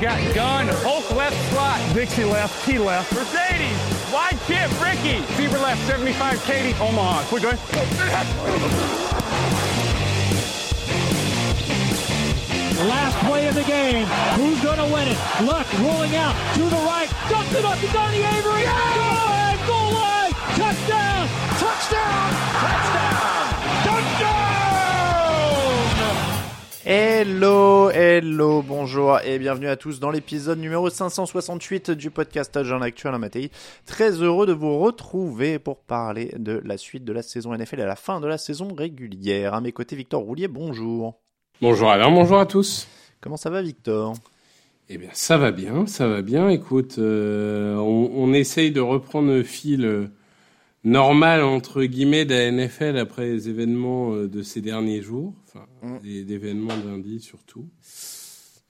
Got gun, Hulk left slot, Dixie left, T left, Mercedes, wide chip, Ricky, Fever left, 75, Katie, Omaha. Quick, go Last play of the game. Who's going to win it? Luck rolling out to the right. Dumps it up to Donnie Avery. Line. Touchdown. Touchdown. Touchdown. Touchdown. Hello, hello, bonjour et bienvenue à tous dans l'épisode numéro 568 du podcast Agent Actuel à Matéi. Très heureux de vous retrouver pour parler de la suite de la saison NFL et à la fin de la saison régulière. À mes côtés, Victor Roulier, bonjour. Bonjour Alain, bonjour à tous. Comment ça va, Victor? Eh bien, ça va bien, ça va bien. Écoute, euh, on, on, essaye de reprendre le fil normal, entre guillemets, de la NFL après les événements euh, de ces derniers jours, enfin, Mm. les événements lundi surtout.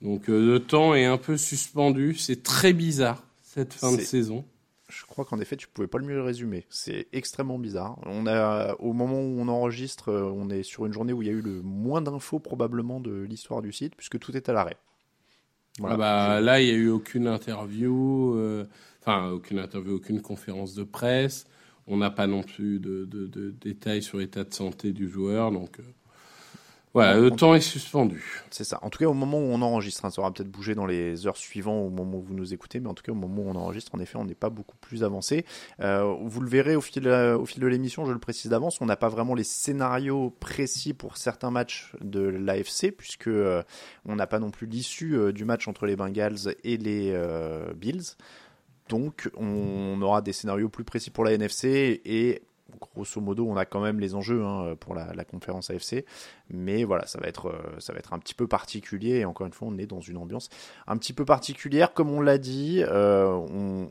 Donc, euh, le temps est un peu suspendu. C'est très bizarre, cette fin de saison. Je crois qu'en effet, tu pouvais pas le mieux le résumer. C'est extrêmement bizarre. On a, au moment où on enregistre, euh, on est sur une journée où il y a eu le moins d'infos probablement de l'histoire du site, puisque tout est à l'arrêt. Voilà. Ah bah, là, il n'y a eu aucune interview, euh, enfin, aucune interview, aucune conférence de presse. On n'a pas non plus de, de- de détails sur l'état de santé du joueur. Donc, euh, voilà, le temps est suspendu. C'est ça. En tout cas, au moment où on enregistre, hein, ça aura peut-être bougé dans les heures suivantes au moment où vous nous écoutez, mais en tout cas, au moment où on enregistre, en effet, on n'est pas beaucoup plus avancé. Euh, vous le verrez au fil, euh, au fil de l'émission, je le précise d'avance, on n'a pas vraiment les scénarios précis pour certains matchs de l'AFC, puisque euh, on n'a pas non plus l'issue du match entre les Bengals et les Bills. Donc, on aura des scénarios plus précis pour la NFC et grosso modo, on a quand même les enjeux hein, pour la, conférence AFC. Mais voilà, ça va être, euh, ça va être un petit peu particulier. Et encore une fois, on est dans une ambiance un petit peu particulière. Comme on l'a dit, euh,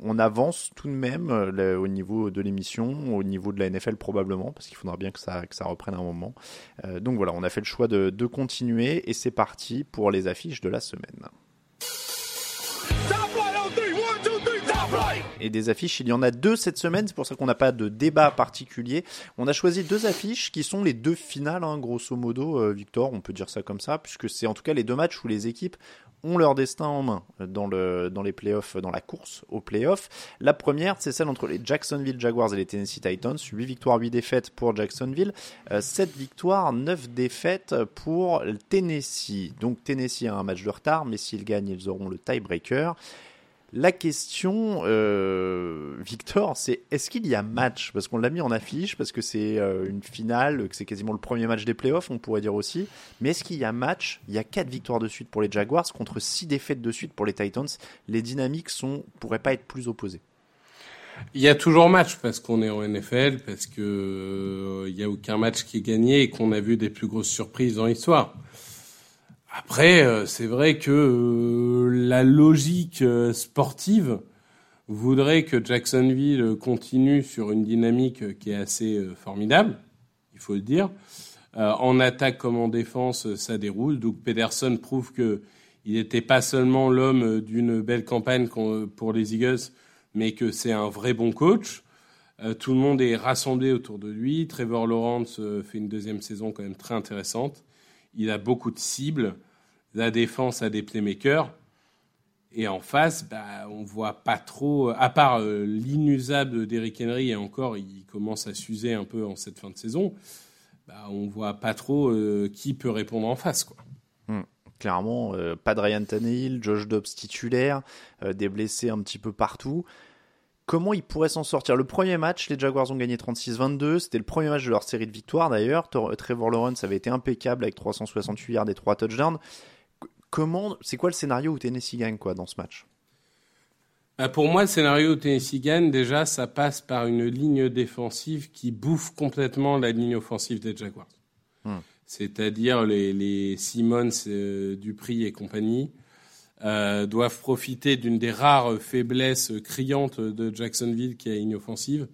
on, avance tout de même euh, au niveau de l'émission, au niveau de la NFL probablement, parce qu'il faudra bien que ça, reprenne un moment. Donc voilà, on a fait le choix de continuer et c'est parti pour les affiches de la semaine. Et des affiches, il y en a deux cette semaine, c'est pour ça qu'on n'a pas de débat particulier. On a choisi deux affiches qui sont les deux finales, hein, grosso modo, euh, Victor, on peut dire ça comme ça, puisque c'est en tout cas les deux matchs où les équipes ont leur destin en main euh, dans, le, dans les playoffs, dans la course aux playoffs. La première, c'est celle entre les Jacksonville Jaguars et les Tennessee Titans. 8 victoires, 8 défaites pour Jacksonville. Euh, 7 victoires, 9 défaites pour Tennessee. Donc Tennessee a un match de retard, mais s'ils gagnent, ils auront le tiebreaker. La question, euh, Victor, c'est est-ce qu'il y a match? Parce qu'on l'a mis en affiche, parce que c'est euh, une finale, que c'est quasiment le premier match des playoffs, on pourrait dire aussi. Mais est-ce qu'il y a match? Il y a 4 victoires de suite pour les Jaguars contre 6 défaites de suite pour les Titans. Les dynamiques sont pourraient pas être plus opposées. Il y a toujours match parce qu'on est en NFL, parce que euh, il y a aucun match qui est gagné et qu'on a vu des plus grosses surprises dans l'histoire. Après, euh, c'est vrai que euh, la logique euh, sportive voudrait que Jacksonville continue sur une dynamique qui est assez formidable, il faut le dire. En attaque comme en défense, ça déroule. Donc Pederson prouve que il n'était pas seulement l'homme d'une belle campagne pour les Eagles, mais que c'est un vrai bon coach. Tout le monde est rassemblé autour de lui. Trevor Lawrence fait une deuxième saison quand même très intéressante. Il a beaucoup de cibles. La défense a des playmakers. Et en face, bah, on voit pas trop, à part euh, l'inusable d'Eric Henry, et encore, il commence à s'user un peu en cette fin de saison, bah, on voit pas trop qui peut répondre en face. Quoi. Hmm. Clairement, pas de Ryan Tannehill, Josh Dobbs titulaire, des blessés un petit peu partout comment ils pourraient s'en sortir. Le premier match, les Jaguars ont gagné 36-22. C'était le premier match de leur série de victoires d'ailleurs. Trevor Lawrence avait été impeccable avec 368 yards et 3 touchdowns. Comment, c'est quoi le scénario où Tennessee gagne quoi dans ce match? Bah, Pour moi, le scénario où Tennessee gagne, déjà, ça passe par une ligne défensive qui bouffe complètement la ligne offensive des Jaguars. Hmm. C'est-à-dire les, les Simmons, euh, Dupri et compagnie. Euh, doivent profiter d'une des rares faiblesses criantes de Jacksonville qui est inoffensive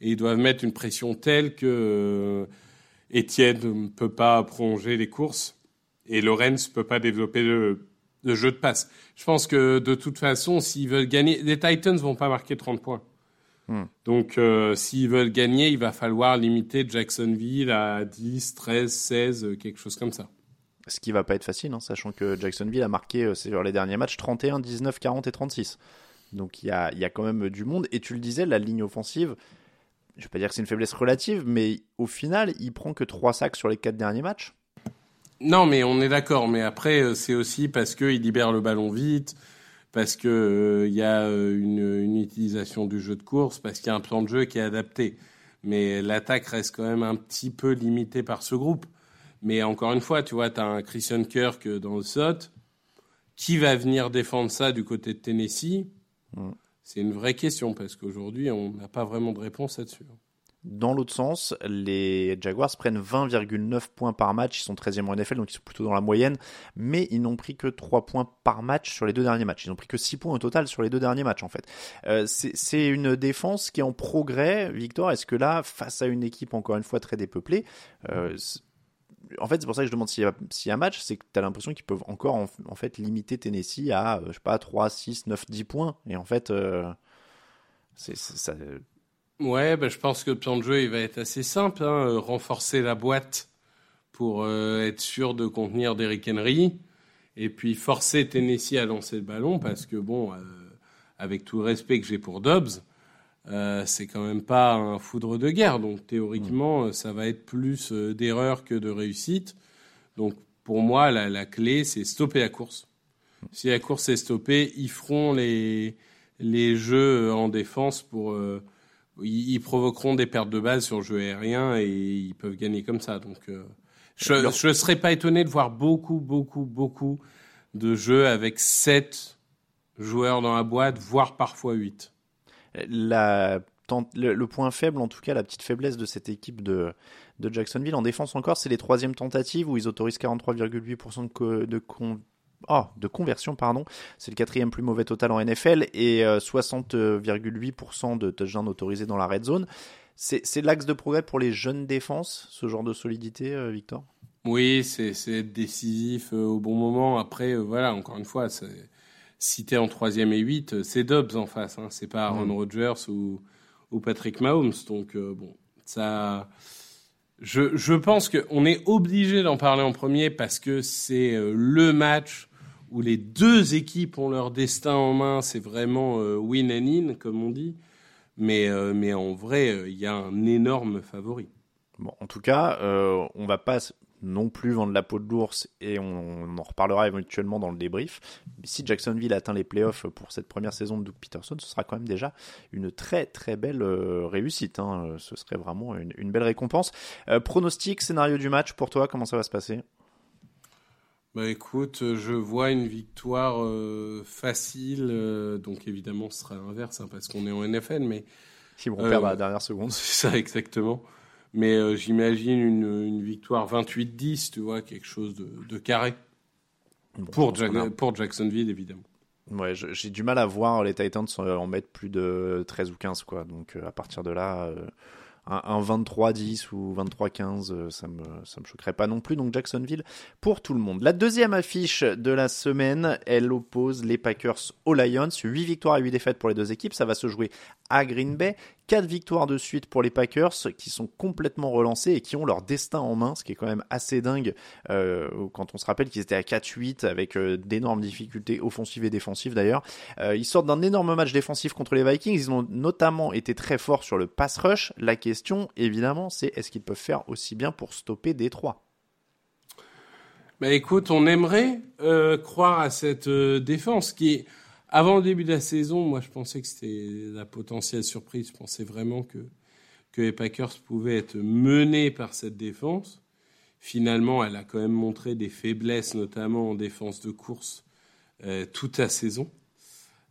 et ils doivent mettre une pression telle que Etienne euh, ne peut pas prolonger les courses et Lorenz ne peut pas développer le, jeu de passe. Je pense que de toute façon, s'ils veulent gagner, les Titans vont pas marquer 30 points. Hmm. Donc, euh, s'ils veulent gagner, il va falloir limiter Jacksonville à 10, 13, 16, quelque chose comme ça. Ce qui va pas être facile, hein, sachant que Jacksonville a marqué euh, sur les derniers matchs 31, 19, 40 et 36. Donc il y a, y a, quand même du monde. Et tu le disais, la ligne offensive, je vais pas dire que c'est une faiblesse relative, mais au final, il prend que 3 sacs sur les 4 derniers matchs. Non, mais on est d'accord. Mais après, euh, c'est aussi parce qu'il libère le ballon vite, parce qu'il euh, y a une, une, utilisation du jeu de course, parce qu'il y a un plan de jeu qui est adapté. Mais l'attaque reste quand même un petit peu limitée par ce groupe. Mais encore une fois, tu vois, tu as un Christian Kirk dans le SOT. Qui va venir défendre ça du côté de Tennessee? Mm. C'est une vraie question parce qu'aujourd'hui, on n'a pas vraiment de réponse là-dessus. Dans l'autre sens, les Jaguars prennent 20,9 points par match. Ils sont 13e en NFL, donc ils sont plutôt dans la moyenne. Mais ils n'ont pris que 3 points par match sur les deux derniers matchs. Ils n'ont pris que 6 points au total sur les deux derniers matchs, en fait. Euh, c'est une défense qui est en progrès. Victor, est-ce que là, face à une équipe encore une fois très dépeuplée, euh, en fait, c'est pour ça que je demande s'il y, a, match, c'est que tu as l'impression qu'ils peuvent encore en, fait limiter Tennessee à, euh, je sais pas, 3, 6, 9, 10 points. Et en fait, euh, c'est ça. Ouais, bah, je pense que le plan de jeu il va être assez simple. Hein, euh, renforcer la boîte pour être sûr de contenir Derrick Henry. Et puis forcer Tennessee à lancer le ballon parce que, bon, avec tout le respect que j'ai pour Dobbs, euh, c'est quand même pas un foudre de guerre. Donc théoriquement, mm. ça va être plus euh, d'erreurs que de réussite. Donc pour moi, la, clé, c'est stopper la course. Si la course est stoppée, ils feront les, les jeux en défense pour. Euh, ils, provoqueront des pertes de balles sur le jeu aérien et ils peuvent gagner comme ça. Donc je ne serais pas étonné de voir beaucoup, beaucoup, beaucoup de jeux avec 7 joueurs dans la boîte, voire parfois 8 le, point faible, en tout cas, la petite faiblesse de cette équipe de, Jacksonville en défense encore, c'est les troisièmes tentatives où ils autorisent 43,8% de, oh, de conversion, pardon. C'est le quatrième plus mauvais total en NFL et 60,8% euh, de touchdowns autorisés dans la red zone. C'est l'axe de progrès pour les jeunes défenses, ce genre de solidité, euh, Victor? Oui, c'est décisif euh, au bon moment. Après, voilà, encore une fois, c'est si tu es en troisième et 8, euh, c'est Dobbs en face. Hein. C'est pas Aaron mm. Rodgers ou, ou, Patrick Mahomes. Donc, euh, bon, ça. Je, je pense qu'on est obligé d'en parler en premier parce que c'est euh, le match où les deux équipes ont leur destin en main. C'est vraiment win and in, comme on dit. Mais, mais en vrai, il y a un énorme favori. Bon, en tout cas, on va pas non plus vendre la peau de l'ours et on, en reparlera éventuellement dans le débrief. Si Jacksonville atteint les playoffs pour cette première saison de Doug Peterson, ce sera quand même déjà une très très belle euh, réussite. Hein. Ce serait vraiment une, belle récompense. Euh, pronostic, scénario du match pour toi, comment ça va se passer? Bah écoute, je vois une victoire euh, facile, donc évidemment ce sera l'inverse hein, parce qu'on est en NFL, mais... Si on perd à la dernière seconde. C'est ça exactement. Mais euh, j'imagine une, victoire 28-10, tu vois, quelque chose de, carré. pour, pour Jacksonville, évidemment. Ouais, j'ai du mal à voir les Titans en mettre plus de 13 ou 15, quoi. Donc euh, à partir de là, euh, un, 23-10 ou 23-15, euh, ça me, ça me choquerait pas non plus. Donc Jacksonville pour tout le monde. La deuxième affiche de la semaine, elle oppose les Packers aux Lions. 8 victoires et 8 défaites pour les deux équipes. Ça va se jouer à Green Bay. Quatre victoires de suite pour les Packers qui sont complètement relancés et qui ont leur destin en main, ce qui est quand même assez dingue euh, quand on se rappelle qu'ils étaient à 4-8 avec euh, d'énormes difficultés offensives et défensives d'ailleurs. Ils sortent d'un énorme match défensif contre les Vikings. Ils ont notamment été très forts sur le pass rush. La question, évidemment, c'est est-ce qu'ils peuvent faire aussi bien pour stopper Détroit bah écoute, on aimerait croire à cette défense qui avant le début de la saison, moi, je pensais que c'était la potentielle surprise. Je pensais vraiment que, que les Packers pouvaient être menés par cette défense. Finalement, elle a quand même montré des faiblesses, notamment en défense de course, euh, toute la saison.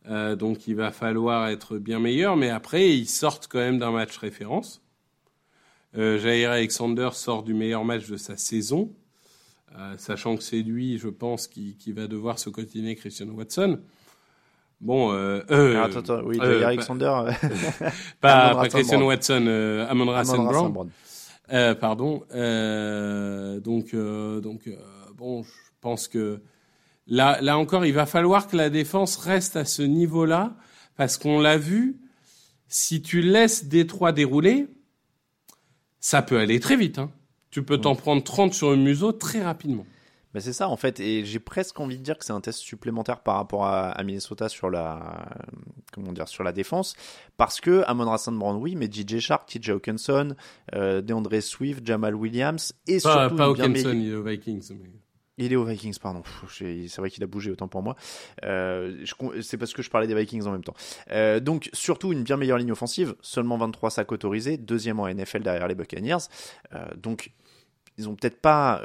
Euh, donc, il va falloir être bien meilleur. Mais après, ils sortent quand même d'un match référence. Euh, Jair Alexander sort du meilleur match de sa saison, euh, sachant que c'est lui, je pense, qui, qui va devoir se continuer Christian Watson. Bon, euh, euh, attends, attends, oui, euh, Alexander. pas, pas Christian Watson, euh, Amon. Brown. Euh, pardon. Euh, donc, euh, donc bon, je pense que là, là encore, il va falloir que la défense reste à ce niveau-là, parce qu'on l'a vu. Si tu laisses Détroit dérouler, ça peut aller très vite. Hein. Tu peux t'en prendre 30 sur le museau très rapidement. Ben c'est ça en fait, et j'ai presque envie de dire que c'est un test supplémentaire par rapport à, Minnesota sur la comment dire sur la défense, parce que Amon Rassan Brown oui, mais DJ Shark, TJ Hawkinson, euh, DeAndre Swift, Jamal Williams et pas, surtout pas Hawkinson, aux Vikings. Mais... Il est aux Vikings, pardon. C'est vrai qu'il a bougé autant pour moi. Euh, c'est parce que je parlais des Vikings en même temps. Euh, donc surtout une bien meilleure ligne offensive, seulement 23 sacs autorisés, deuxième en NFL derrière les Buccaneers. Euh, donc ils ont peut-être pas,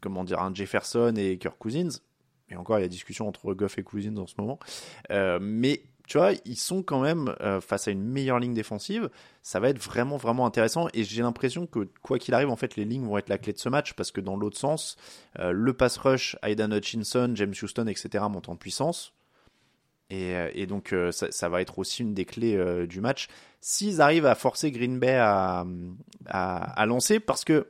comment dire, un Jefferson et Kirk Cousins. Et encore, il y a discussion entre Goff et Cousins en ce moment. Mais tu vois, ils sont quand même euh, face à une meilleure ligne défensive. Ça va être vraiment, vraiment intéressant. Et j'ai l'impression que, quoi qu'il arrive, en fait, les lignes vont être la clé de ce match. Parce que dans l'autre sens, le pass rush, Aidan Hutchinson, James Houston, etc., montent en puissance. Et, et donc, ça, va être aussi une des clés du match. S'ils arrivent à forcer Green Bay à, à lancer, parce que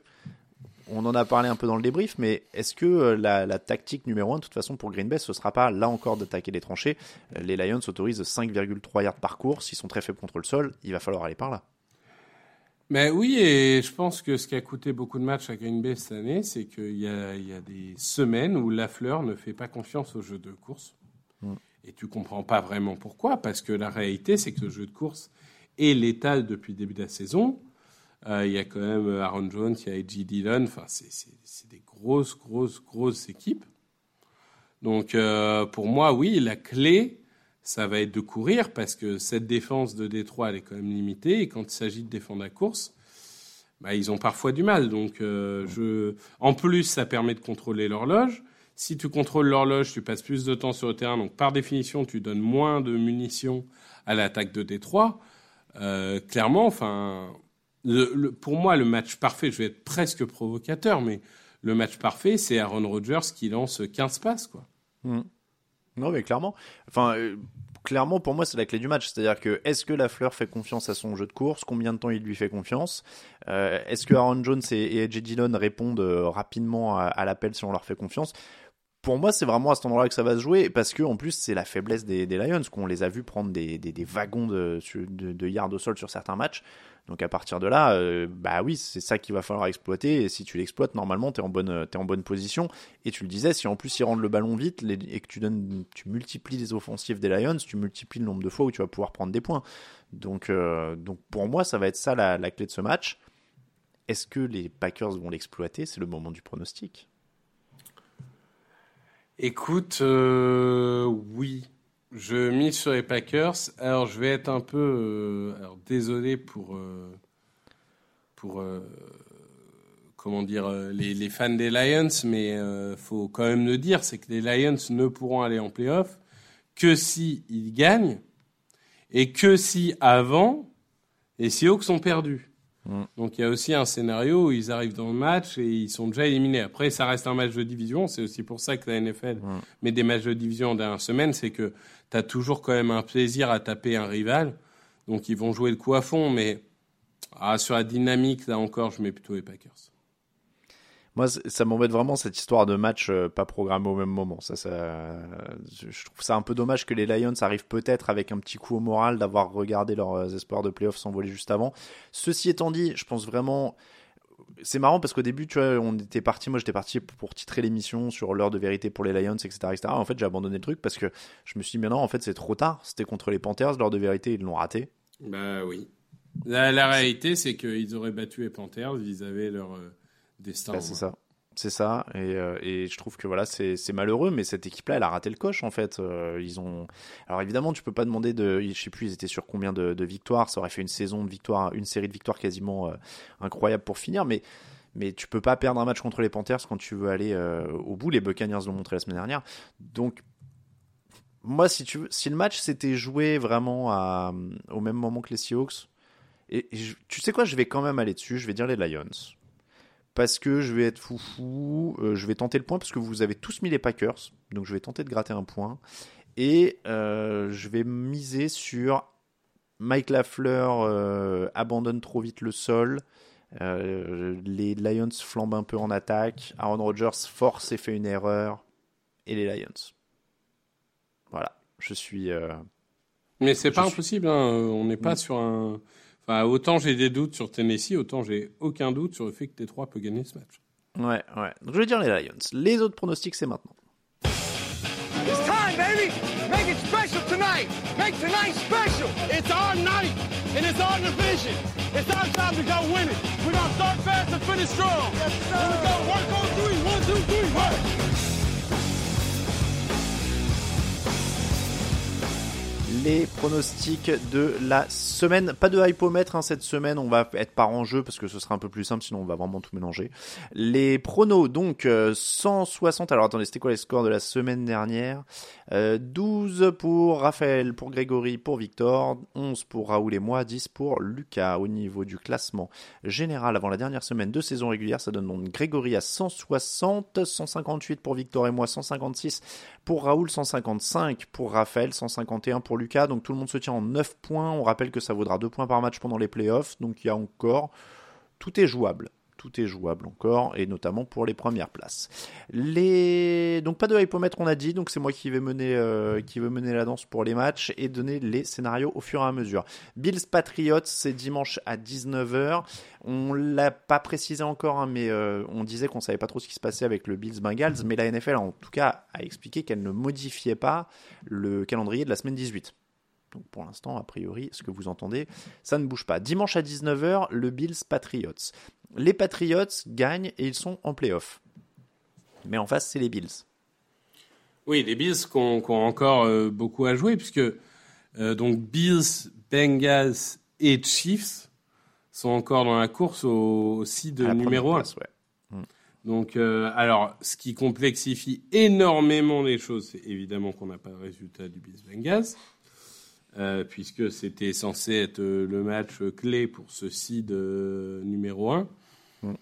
on en a parlé un peu dans le débrief, mais est-ce que euh, la, tactique numéro 1, de toute façon, pour Green Bay, ce sera pas là encore d'attaquer les tranchées euh, Les Lions autorisent 5,3 yards par course. S'ils sont très faibles contre le sol, il va falloir aller par là. Mais oui, et je pense que ce qui a coûté beaucoup de matchs à Green Bay cette année, c'est qu'il y, a, des semaines où Lafleur ne fait pas confiance au jeu de course. Mm. Et tu comprends pas vraiment pourquoi, parce que la réalité, c'est que le jeu de course est létal depuis le début de la saison. Euh, il y a quand même euh, Aaron Jones, il y a A.J. Dillon. Enfin, c'est des grosses, grosses, grosses équipes. Donc, euh, pour moi, oui, la clé, ça va être de courir parce que cette défense de Détroit, elle est quand même limitée. Et quand il s'agit de défendre la course, bah, ils ont parfois du mal. Donc, je... en plus, ça permet de contrôler l'horloge. Si tu contrôles l'horloge, tu passes plus de temps sur le terrain. Donc, par définition, tu donnes moins de munitions à l'attaque de Détroit. clairement, enfin, pour moi, le match parfait, je vais être presque provocateur, mais le match parfait, c'est Aaron Rodgers qui lance 15 passes, quoi. Hmm. Non, mais clairement. Euh, clairement, pour moi, c'est la clé du match. C'est-à-dire que est-ce que Lafleur fait confiance à son jeu de course? Combien de temps il lui fait confiance? Euh, Est-ce que Aaron Jones et, et Dillon répondent euh, rapidement à l'appel si on leur fait confiance? Pour moi, c'est vraiment à cet endroit-là que ça va se jouer, parce que en plus, c'est la faiblesse des, Lions, qu'on les a vus prendre des, wagons de, yards au sol sur certains matchs. Donc à partir de là, euh, bah oui, c'est ça qu'il va falloir exploiter. Et si tu l'exploites, normalement, tu es, en bonne, position. Et tu le disais, si en plus ils rendent le ballon vite et que tu, multiplies les offensives des Lions, tu multiplies le nombre de fois où tu vas pouvoir prendre des points. Donc, euh, pour moi, ça va être ça la clé de ce match. Est-ce que les Packers vont l'exploiter? C'est le moment du pronostic. Écoute, euh, oui, je mise sur les Packers. Alors, je vais être un peu euh, désolé pour euh, pour comment dire les, les, fans des Lions, mais faut quand même le dire, c'est que les Lions ne pourront aller en playoff que si gagnent et que si avant les Seahawks sont perdus. Mm. Donc il y a aussi un scénario où ils arrivent dans le match et ils sont déjà éliminés. Après, ça reste un match de division. C'est aussi pour ça que la NFL mm. met des matchs de division en dernière semaine. C'est que tu as toujours quand même un plaisir à taper un rival. Donc ils vont jouer le coup à fond. Mais ah, sur la dynamique, là encore, je mets plutôt les Packers. Moi, ça m'embête vraiment cette histoire de match euh, pas programmé au même moment. Ça, je trouve ça un peu dommage que les Lions arrivent peut-être avec un petit coup au moral d'avoir regardé leurs espoirs de playoffs s'envoler juste avant. Ceci étant dit, je pense vraiment. C'est marrant parce qu'au début, tu vois, on était parti, moi j'étais parti pour titrer l'émission sur l'heure de vérité pour les Lions, etc., etc. En fait, j'ai abandonné le truc parce que je me suis dit, mais non, en fait, c'est trop tard. C'était contre les Panthers, l'heure de vérité, ils l'ont raté. Bah oui. La, réalité, c'est qu'ils auraient battu les Panthers, ils avaient leur euh, destin. Bah, c'est ça. C'est ça, et, euh, et, je trouve que voilà, c'est malheureux, mais cette équipe-là, elle a raté le coche en fait. Euh, ils ont, alors évidemment, tu peux pas demander de, je sais plus, ils étaient sur combien de, de victoires. Ça aurait fait une saison de victoires, une série de victoires quasiment incroyable pour finir, mais mais tu peux pas perdre un match contre les Panthers quand tu veux aller au bout. Les Buccaneers l'ont montré la semaine dernière, donc moi, si tu veux, si le match s'était joué vraiment à, au même moment que les Seahawks, et, tu sais quoi, je vais quand même aller dessus, je vais dire les Lions. Parce que je vais être foufou, euh, je vais tenter le point parce que vous avez tous mis les Packers, donc je vais tenter de gratter un point. Et euh, je vais miser sur Mike Lafleur euh, abandonne trop vite le sol. les Lions flambent un peu en attaque. Aaron Rodgers force et fait une erreur. Et les Lions. Voilà, je suis. Euh, Mais c'est pas impossible. Hein. On n'est pas mm. sur un. Enfin, autant j'ai des doutes sur Tennessee, autant j'ai aucun doute sur le fait que T3 peut gagner ce match. Ouais, ouais. Donc je vais dire les Lions. Les autres pronostics, c'est maintenant. It's time, baby! Make it special tonight! Make tonight special! It's our night! And it's our division! It's our time to go win it! We're gonna start fast and finish strong! Yes, sir! Here we go! Work on three! One, two, three, work! Les pronostics de la semaine. Pas de hypomètre hein, cette semaine, on va être par en jeu parce que ce sera un peu plus simple, sinon on va vraiment tout mélanger. Les pronos, donc 160. Euh, Alors attendez, c'était quoi les scores de la semaine dernière? 12 euh, pour Raphaël, pour Grégory, pour Victor, 11 pour Raoul et moi, 10 pour Lucas. Au niveau du classement général avant la dernière semaine de saison régulière, ça donne donc Grégory à 160, 158 pour Victor et moi, 156 pour Raoul, 155 pour Raphaël, 151 pour Lucas donc tout le monde se tient en 9 points. On rappelle que ça vaudra 2 points par match pendant les playoffs, donc il y a encore. Tout est jouable tout est jouable encore, et notamment pour les premières places. Les... Donc pas de hypomètre on a dit, donc c'est moi qui vais, mener, euh, qui mener la danse pour les matchs et donner les scénarios au fur et à mesure. Bills Patriots, c'est dimanche à 19h. On l'a pas précisé encore, hein, mais euh, on disait qu'on savait pas trop ce qui se passait avec le Bills Bengals, mais la NFL en tout cas a expliqué qu'elle ne modifiait pas le calendrier de la semaine 18. Donc pour l'instant, a priori, ce que vous entendez, ça ne bouge pas. Dimanche à 19h, le Bills Patriots. Les Patriots gagnent et ils sont en playoff. Mais en face, c'est les Bills. Oui, les Bills qui ont, encore euh, beaucoup à jouer, puisque euh, donc Bills, Bengals et Chiefs sont encore dans la course au, seed numéro 1. Mm. Donc, euh, alors, ce qui complexifie énormément les choses, c'est évidemment qu'on n'a pas le résultat du Bills Bengals. Euh, puisque c'était censé être euh, le match clé pour ce seed euh, numéro 1. Mm.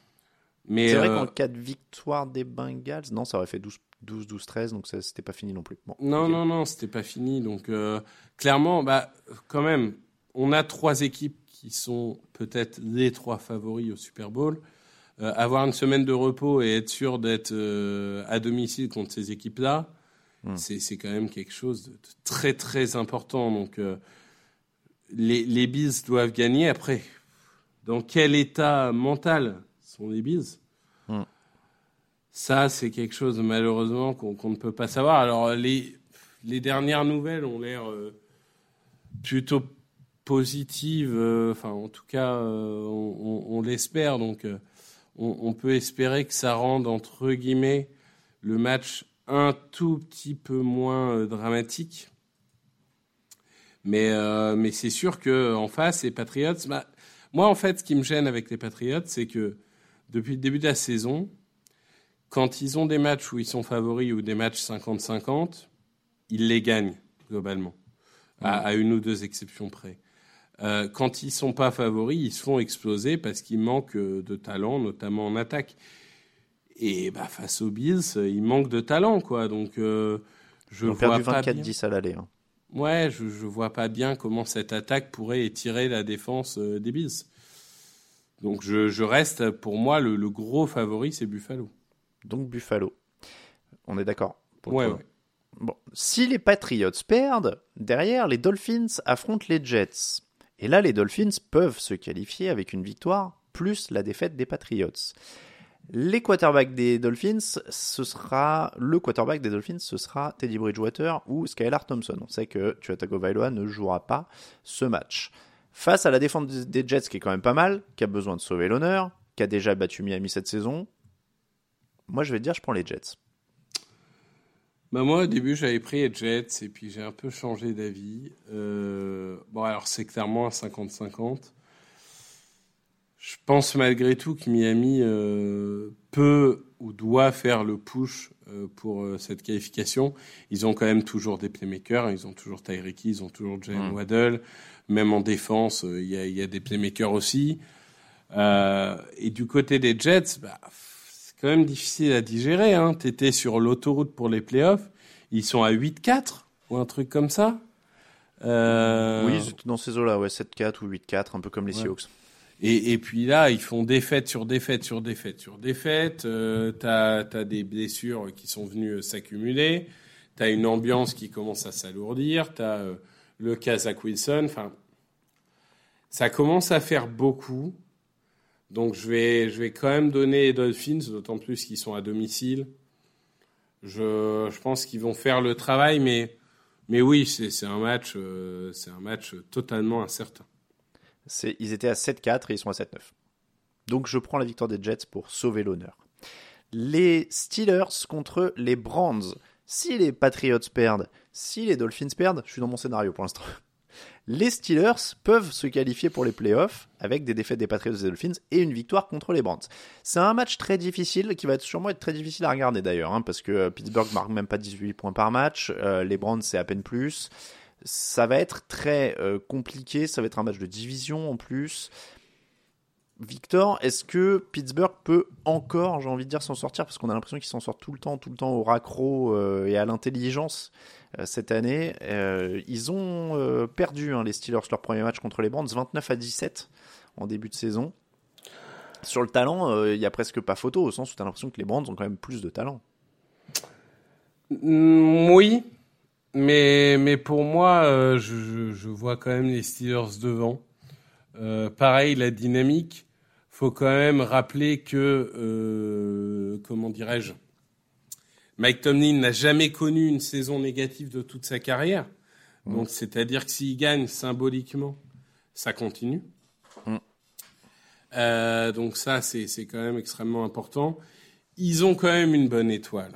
Mais c'est vrai qu'en cas de victoire des Bengals, non, ça aurait fait 12-12-13, donc c'était pas fini non plus. non, non, non, c'était pas fini. Donc clairement, bah, quand même, on a trois équipes qui sont peut-être les trois favoris au Super Bowl. avoir une semaine de repos et être sûr d'être à domicile contre ces équipes-là, Hmm. C'est quand même quelque chose de, très très important. Donc euh, les, les Bills doivent gagner. Après, dans quel état mental sont les Bills? Hmm. Ça, c'est quelque chose malheureusement qu'on ne peut pas savoir. Alors les, les dernières nouvelles ont l'air euh, plutôt positives. Euh, enfin, en tout cas, on, on l'espère. Donc, on, on, peut espérer que ça rende entre guillemets le match un tout petit peu moins euh, dramatique. Mais, euh, mais c'est sûr qu'en face, les Patriots. Bah, moi, en fait, ce qui me gêne avec les Patriots, c'est que depuis le début de la saison, quand ils ont des matchs où ils sont favoris ou des matchs 50-50, ils les gagnent, globalement, à, une ou deux exceptions près. Euh, quand ils sont pas favoris, ils se font exploser parce qu'ils manquent de talent, notamment en attaque. Et bah, face aux Bills, il manque de talent, quoi. Donc, euh, je Ils ont vois perdu 24-10 à l'aller. Hein. Ouais, je, je vois pas bien comment cette attaque pourrait étirer la défense euh, des Bills. Donc je, je reste, pour moi, le, le gros favori, c'est Buffalo. Donc Buffalo. On est d'accord. pour Ouais, ouais. Bon, si les Patriots perdent, derrière les Dolphins affrontent les Jets. Et là, les Dolphins peuvent se qualifier avec une victoire plus la défaite des Patriots. Les quarterbacks des Dolphins, ce sera le quarterback des Dolphins, ce sera Teddy Bridgewater ou Skylar Thompson. On sait que Tua Tagovailoa ne jouera pas ce match. Face à la défense des Jets, qui est quand même pas mal, qui a besoin de sauver l'honneur, qui a déjà battu Miami cette saison, moi je vais te dire, je prends les Jets. Bah moi, au début, j'avais pris les Jets et puis j'ai un peu changé d'avis. Euh, bon, alors c'est clairement un 50-50. Je pense malgré tout que Miami euh, peut ou doit faire le push euh, pour euh, cette qualification. Ils ont quand même toujours des playmakers, ils ont toujours Tyreek, ils ont toujours Jalen Mm. Waddle. Même en défense, euh, il y, y a des playmakers aussi. Euh, et du côté des Jets, bah, c'est quand même difficile à digérer. Hein. Tu étais sur l'autoroute pour les playoffs. Ils sont à 8-4 ou un truc comme ça. Euh, Oui, dans ces eaux-là, ouais, 7-4 ou 8-4, un peu comme les Ouais. Seahawks. Et, puis là, ils font défaite sur défaite sur défaite sur défaite. Euh, t'as as des blessures qui sont venues euh, s'accumuler. T'as une ambiance qui commence à s'alourdir. T'as euh, le cas Zach Wilson. Enfin, ça commence à faire beaucoup. Donc je vais, je vais quand même donner les Dolphins, d'autant plus qu'ils sont à domicile. Je, je pense qu'ils vont faire le travail, mais, mais oui, c'est un match, euh, c'est un match totalement incertain. Ils étaient à 7-4 et ils sont à 7-9. Donc je prends la victoire des Jets pour sauver l'honneur. Les Steelers contre les Browns. Si les Patriots perdent, si les Dolphins perdent, je suis dans mon scénario pour l'instant. Les Steelers peuvent se qualifier pour les playoffs avec des défaites des Patriots et des Dolphins et une victoire contre les Browns. C'est un match très difficile qui va être sûrement être très difficile à regarder d'ailleurs, hein, parce que euh, Pittsburgh marque même pas 18 points par match, euh, les Browns c'est à peine plus. Ça va être très euh, compliqué, ça va être un match de division en plus. Victor, est-ce que Pittsburgh peut encore, j'ai envie de dire, s'en sortir? Parce qu'on a l'impression qu'ils s'en sortent tout le temps, tout le temps au raccro euh, et à l'intelligence euh, cette année. Ils ont perdu, hein, les Steelers, leur premier match contre les Browns, 29 à 17 en début de saison. Sur le talent, il y a presque pas photo, au sens où tu as l'impression que les Browns ont quand même plus de talent. Mm, Oui, mais, mais pour moi, euh, je, je- je vois quand même les Steelers devant. Euh, pareil, la dynamique. Faut quand même rappeler que, euh, comment dirais-je, Mike Tomlin n'a jamais connu une saison négative de toute sa carrière. Donc, c'est-à-dire que s'il gagne symboliquement, ça continue. Mm. Euh, donc ça, c'est c'est quand même extrêmement important. Ils ont quand même une bonne étoile.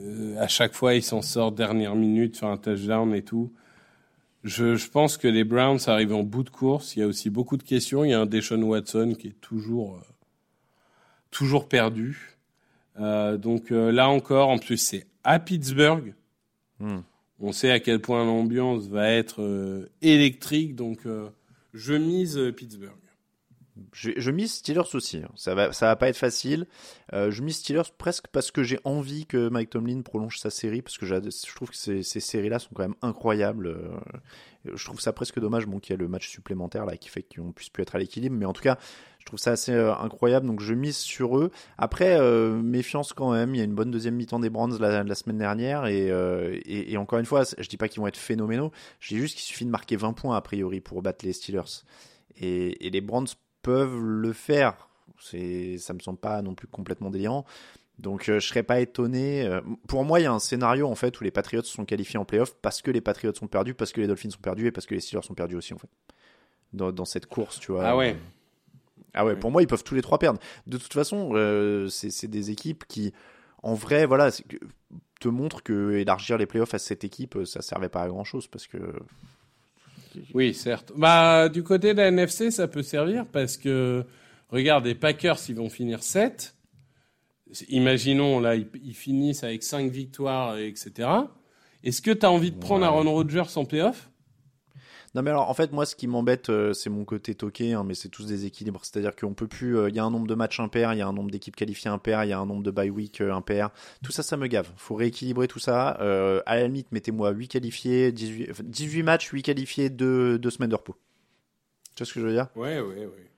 Euh, à chaque fois, ils s'en sortent dernière minute sur un touchdown et tout. Je, je pense que les Browns arrivent en bout de course. Il y a aussi beaucoup de questions. Il y a un Deshaun Watson qui est toujours, euh, toujours perdu. Euh, donc euh, là encore, en plus, c'est à Pittsburgh. Hmm. On sait à quel point l'ambiance va être électrique. Donc je mise Pittsburgh. Je, mise Steelers aussi. hein. Ça va, ça va pas être facile. Euh, je mise Steelers presque parce que j'ai envie que Mike Tomlin prolonge sa série parce que je trouve que ces, séries-là sont quand même incroyables. Euh, je trouve ça presque dommage bon, qu'il y ait le match supplémentaire là qui fait qu'on puisse plus être à l'équilibre, mais en tout cas, je trouve ça assez euh, incroyable. Donc je mise sur eux. Après, méfiance quand même. Il y a une bonne deuxième mi-temps des Browns la, semaine dernière et, encore une fois, je dis pas qu'ils vont être phénoménaux. Je dis juste qu'il suffit de marquer 20 points a priori pour battre les Steelers. Et, et les Browns peuvent le faire. C'est, ça me semble pas non plus complètement délirant. Donc euh, je serais pas étonné. Euh, pour moi, il y a un scénario en fait où les Patriots sont qualifiés en playoff parce que les Patriots sont perdus, parce que les Dolphins sont perdus et parce que les Steelers sont perdus aussi en fait. Dans, dans cette course, tu vois. Ah ouais. Ah ouais, pour moi, ils peuvent tous les trois perdre. De toute façon, euh, c'est des équipes qui, en vrai, voilà, te montrent que élargir les playoffs à cette équipe, euh, ça servait pas à grand chose parce que. Oui, certes. Bah, du côté de la NFC, ça peut servir parce que, regarde, les Packers, ils vont finir 7. Imaginons, là, ils, ils finissent avec 5 victoires, etc. Est-ce que tu as envie de prendre Aaron Rodgers en playoff? Non mais alors en fait moi ce qui m'embête euh, c'est mon côté toqué hein, mais c'est tous des équilibres. C'est-à-dire qu'on peut plus euh, il y a un nombre de matchs impairs il y a un nombre d'équipes qualifiées impaires il y a un nombre de bye week euh, impairs. Tout ça ça me gave. Faut rééquilibrer tout ça. Euh, à la limite mettez-moi 8 qualifiés 18, enfin, 18 matchs 8 qualifiés 2, deux semaines de repos. Tu vois ce que je veux dire? Ouais, ouais, ouais.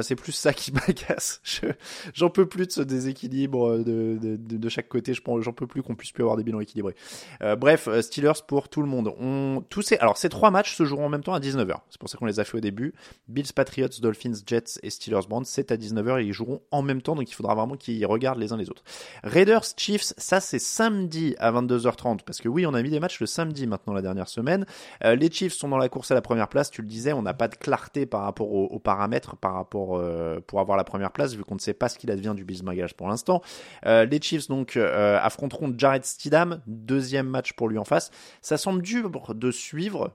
C'est plus ça qui m'agace. Je- J'en peux plus de ce déséquilibre de, de, de, chaque côté. J'en peux plus qu'on puisse plus avoir des bilans équilibrés. Euh, bref, euh, Steelers pour tout le monde. On, tous ces, alors, ces trois matchs se joueront en même temps à 19h. C'est pour ça qu'on les a fait au début. Bills, Patriots, Dolphins, Jets et Steelers Browns, c'est à 19h et ils joueront en même temps. Donc, il faudra vraiment qu'ils regardent les uns les autres. Raiders, Chiefs, ça, c'est samedi à 22h30. Parce que oui, on a mis des matchs le samedi maintenant la dernière semaine. Euh, les Chiefs sont dans la course à la première place. Tu le disais, on n'a pas de clarté par rapport aux paramètres, par rapport euh, pour avoir la première place, vu qu'on ne sait pas ce qu'il advient du Bills Bengals pour l'instant. Euh, les Chiefs donc euh, affronteront Jared Stidham, deuxième match pour lui en face. Ça semble dur de suivre.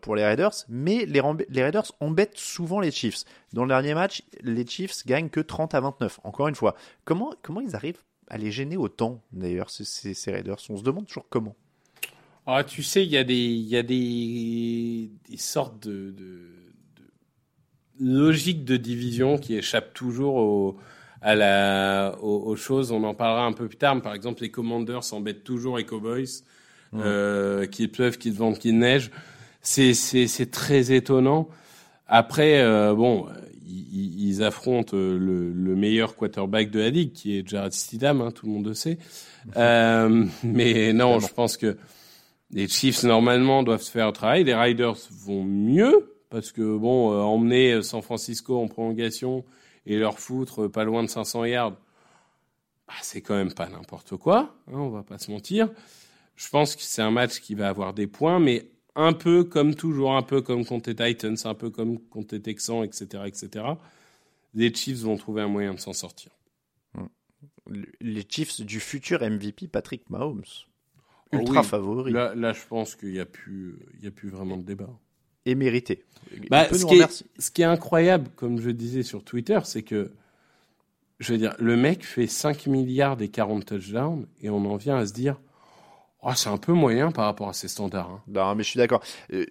pour les Raiders, mais les, Raiders embêtent souvent les Chiefs. Dans le dernier match, les Chiefs gagnent que 30 à 29. Encore une fois, comment, comment ils arrivent à les gêner autant, d'ailleurs, ces, Raiders? On se demande toujours comment. Ah, tu sais, il y a des, y a des, des sortes de, de logiques de division qui échappent toujours au, à la, aux, aux choses. On en parlera un peu plus tard. mais Par exemple, les Commanders embêtent toujours les Cowboys, euh, qu'il pleuve, qu'il vente, qu'il neige. C'est, c'est, c'est très étonnant. Après, euh, bon, ils, ils affrontent le, le meilleur quarterback de la ligue, qui est Jared Stidham, hein, tout le monde le sait. Euh, mais non, je pense que les Chiefs normalement doivent se faire un travail. Les Riders vont mieux parce que bon, euh, emmener San Francisco en prolongation et leur foutre pas loin de 500 yards, bah, c'est quand même pas n'importe quoi. Hein, on va pas se mentir. Je pense que c'est un match qui va avoir des points, mais un peu comme toujours, un peu comme contre les Titans, un peu comme contre les Texans, etc., etc. Les Chiefs vont trouver un moyen de s'en sortir. Les Chiefs du futur MVP Patrick Mahomes. Oh Ultra oui. favori Là, là, je pense qu'il n'y a plus, il y a plus vraiment de débat. Et mérité. Bah, peut ce, qui est, remercier. ce qui est incroyable, comme je disais sur Twitter, c'est que, je veux dire, le mec fait 5 milliards et 40 touchdowns et on en vient à se dire, oh, c'est un peu moyen par rapport à ses standards. hein. Non, mais je suis d'accord. Euh,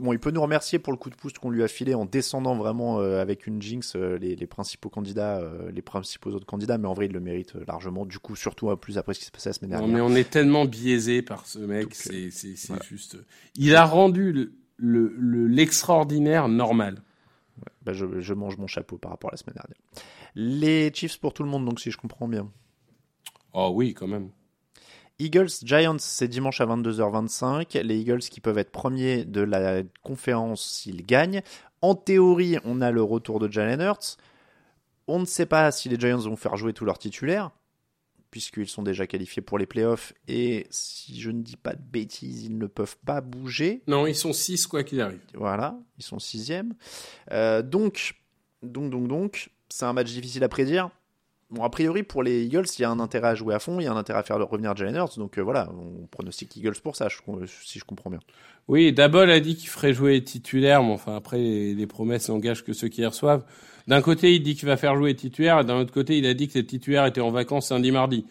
bon, il peut nous remercier pour le coup de pouce qu'on lui a filé en descendant vraiment euh, avec une jinx euh, les, les principaux candidats, les principaux autres candidats, mais en vrai, il le mérite largement. Du coup, surtout euh, plus après ce qui s'est passé la semaine Non, dernière. mais on est tellement biaisé par ce mec, c'est c'est- c'est voilà. juste. Il a rendu le- le- le- l'extraordinaire normal. Bah, je, je mange mon chapeau par rapport à la semaine dernière. Les Chiefs pour tout le monde, donc si je comprends bien. Oh oui, quand même. Eagles Giants, c'est dimanche à 22h25. Les Eagles qui peuvent être premiers de la conférence s'ils gagnent. En théorie, on a le retour de Jalen Hurts. On ne sait pas si les Giants vont faire jouer tous leurs titulaires, puisqu'ils sont déjà qualifiés pour les playoffs. Et si je ne dis pas de bêtises, ils ne peuvent pas bouger. Non, ils sont 6 quoi qu'il arrive. Voilà, ils sont sixième. Euh, donc, donc, donc, donc, c'est un match difficile à prédire. Bon, a priori, pour les Eagles, il y a un intérêt à jouer à fond, il y a un intérêt à faire revenir Jalen Hurts. Donc euh, voilà, on pronostique Eagles pour ça, je- si je comprends bien. Oui, Dabol a dit qu'il ferait jouer les titulaires, mais enfin après les, les promesses n'engagent que ceux qui les reçoivent. D'un côté, il dit qu'il va faire jouer les titulaires, et d'un autre côté, il a dit que les titulaires étaient en vacances lundi, mardi.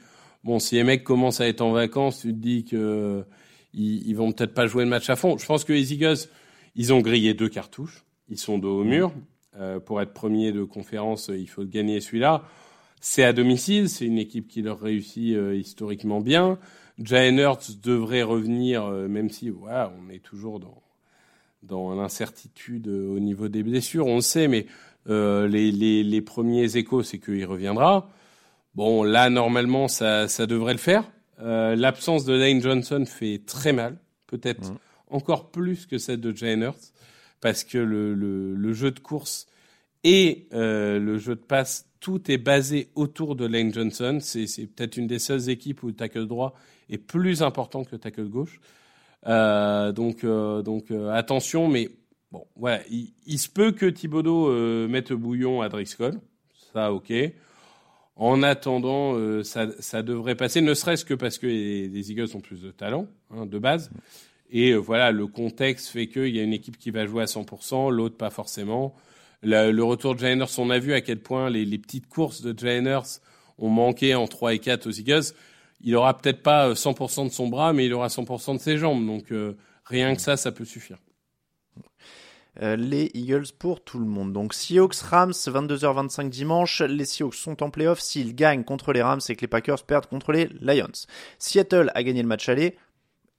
Bon, si les mecs commencent à être en vacances, tu te dis que ils, vont peut-être pas jouer le match à fond. Je pense que les Eagles, ils ont grillé deux cartouches, ils sont dos au mur. Euh, pour être premier de conférence, il faut gagner celui-là. C'est à domicile, c'est une équipe qui leur réussit euh, historiquement bien. Jalen Hurts devrait revenir, euh, même si voilà, on est toujours dans, dans l'incertitude euh, au niveau des blessures, on le sait, mais euh, les, les, les premiers échos, c'est qu'il reviendra. Bon, là, normalement, ça, ça devrait le faire. Euh, L'absence de Lane Johnson fait très mal, peut-être Mhm. encore plus que celle de Jalen Hurts, parce que le, le, le jeu de course et euh, le jeu de passe, tout est basé autour de Lane Johnson. C'est peut-être une des seules équipes où le tackle droit est plus important que le tackle gauche. Donc donc attention, mais bon, voilà, il, il se peut que Thibodeau euh, mette bouillon à Driscoll. Ça, ok. En attendant, euh, ça, ça devrait passer, ne serait-ce que parce que les, les Eagles ont plus de talent, hein, de base. Et euh, voilà, le contexte fait qu'il y a une équipe qui va jouer à 100%, l'autre pas forcément. Le, le retour de Jalen Hurts, on a vu à quel point les, les petites courses de Jalen Hurts ont manqué en 3 et 4 aux Eagles. Il aura peut-être pas euh, 100% de son bras, mais il aura 100% de ses jambes. Donc euh, rien que ça, ça peut suffire. Euh, les Eagles pour tout le monde. Donc Seahawks Rams 22h25 dimanche. Les Seahawks sont en playoff s'ils gagnent contre les Rams et que les Packers perdent contre les Lions. Seattle a gagné le match aller.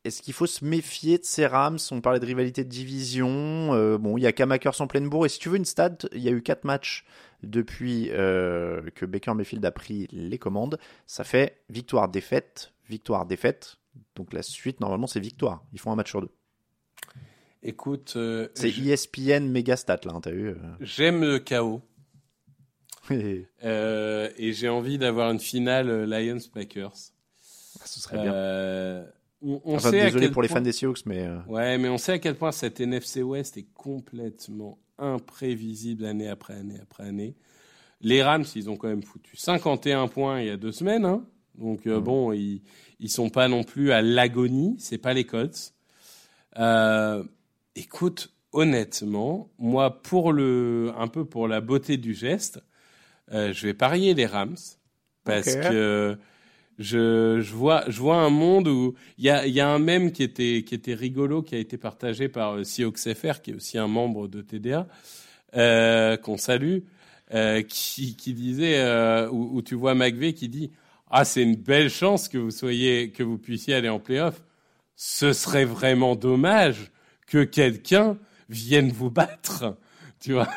Est-ce qu'il faut se méfier de ces Rams? On parlait de rivalité de division. Euh, bon, il y a Kamakers en pleine bourre. Et si tu veux une stat, il y a eu quatre matchs depuis euh, que Baker Mayfield a pris les commandes. Ça fait victoire-défaite, victoire-défaite. Donc la suite, normalement, c'est victoire. Ils font un match sur deux. Écoute, euh, C'est j- ESPN Megastat, là, hein, t'as vu euh. j'aime le chaos euh, et j'ai envie d'avoir une finale euh, Lions-Packers. Ce serait bien. Euh, on, on Enfin, sait à désolé quel pour les fans des Seahawks, mais Ouais, mais on sait à quel point cette NFC West est complètement imprévisible année après année après année. Les Rams, ils ont quand même foutu 51 points il y a deux semaines. hein. Donc, euh, bon, ils, ils sont pas non plus à l'agonie. C'est pas les Colts. Euh, écoute, honnêtement, moi, pour le, un peu pour la beauté du geste, euh, je vais parier les Rams. Parce que je, je, vois, je vois un monde où il y a, il y a un mème qui était, qui était rigolo, qui a été partagé par euh, Seahawks FR, qui est aussi un membre de TDA, euh, qu'on salue, euh, qui, qui disait, où, où tu vois McVeigh qui dit Ah, c'est une belle chance que vous soyez, que vous puissiez aller en playoff. Ce serait vraiment dommage que quelqu'un vienne vous battre. Tu vois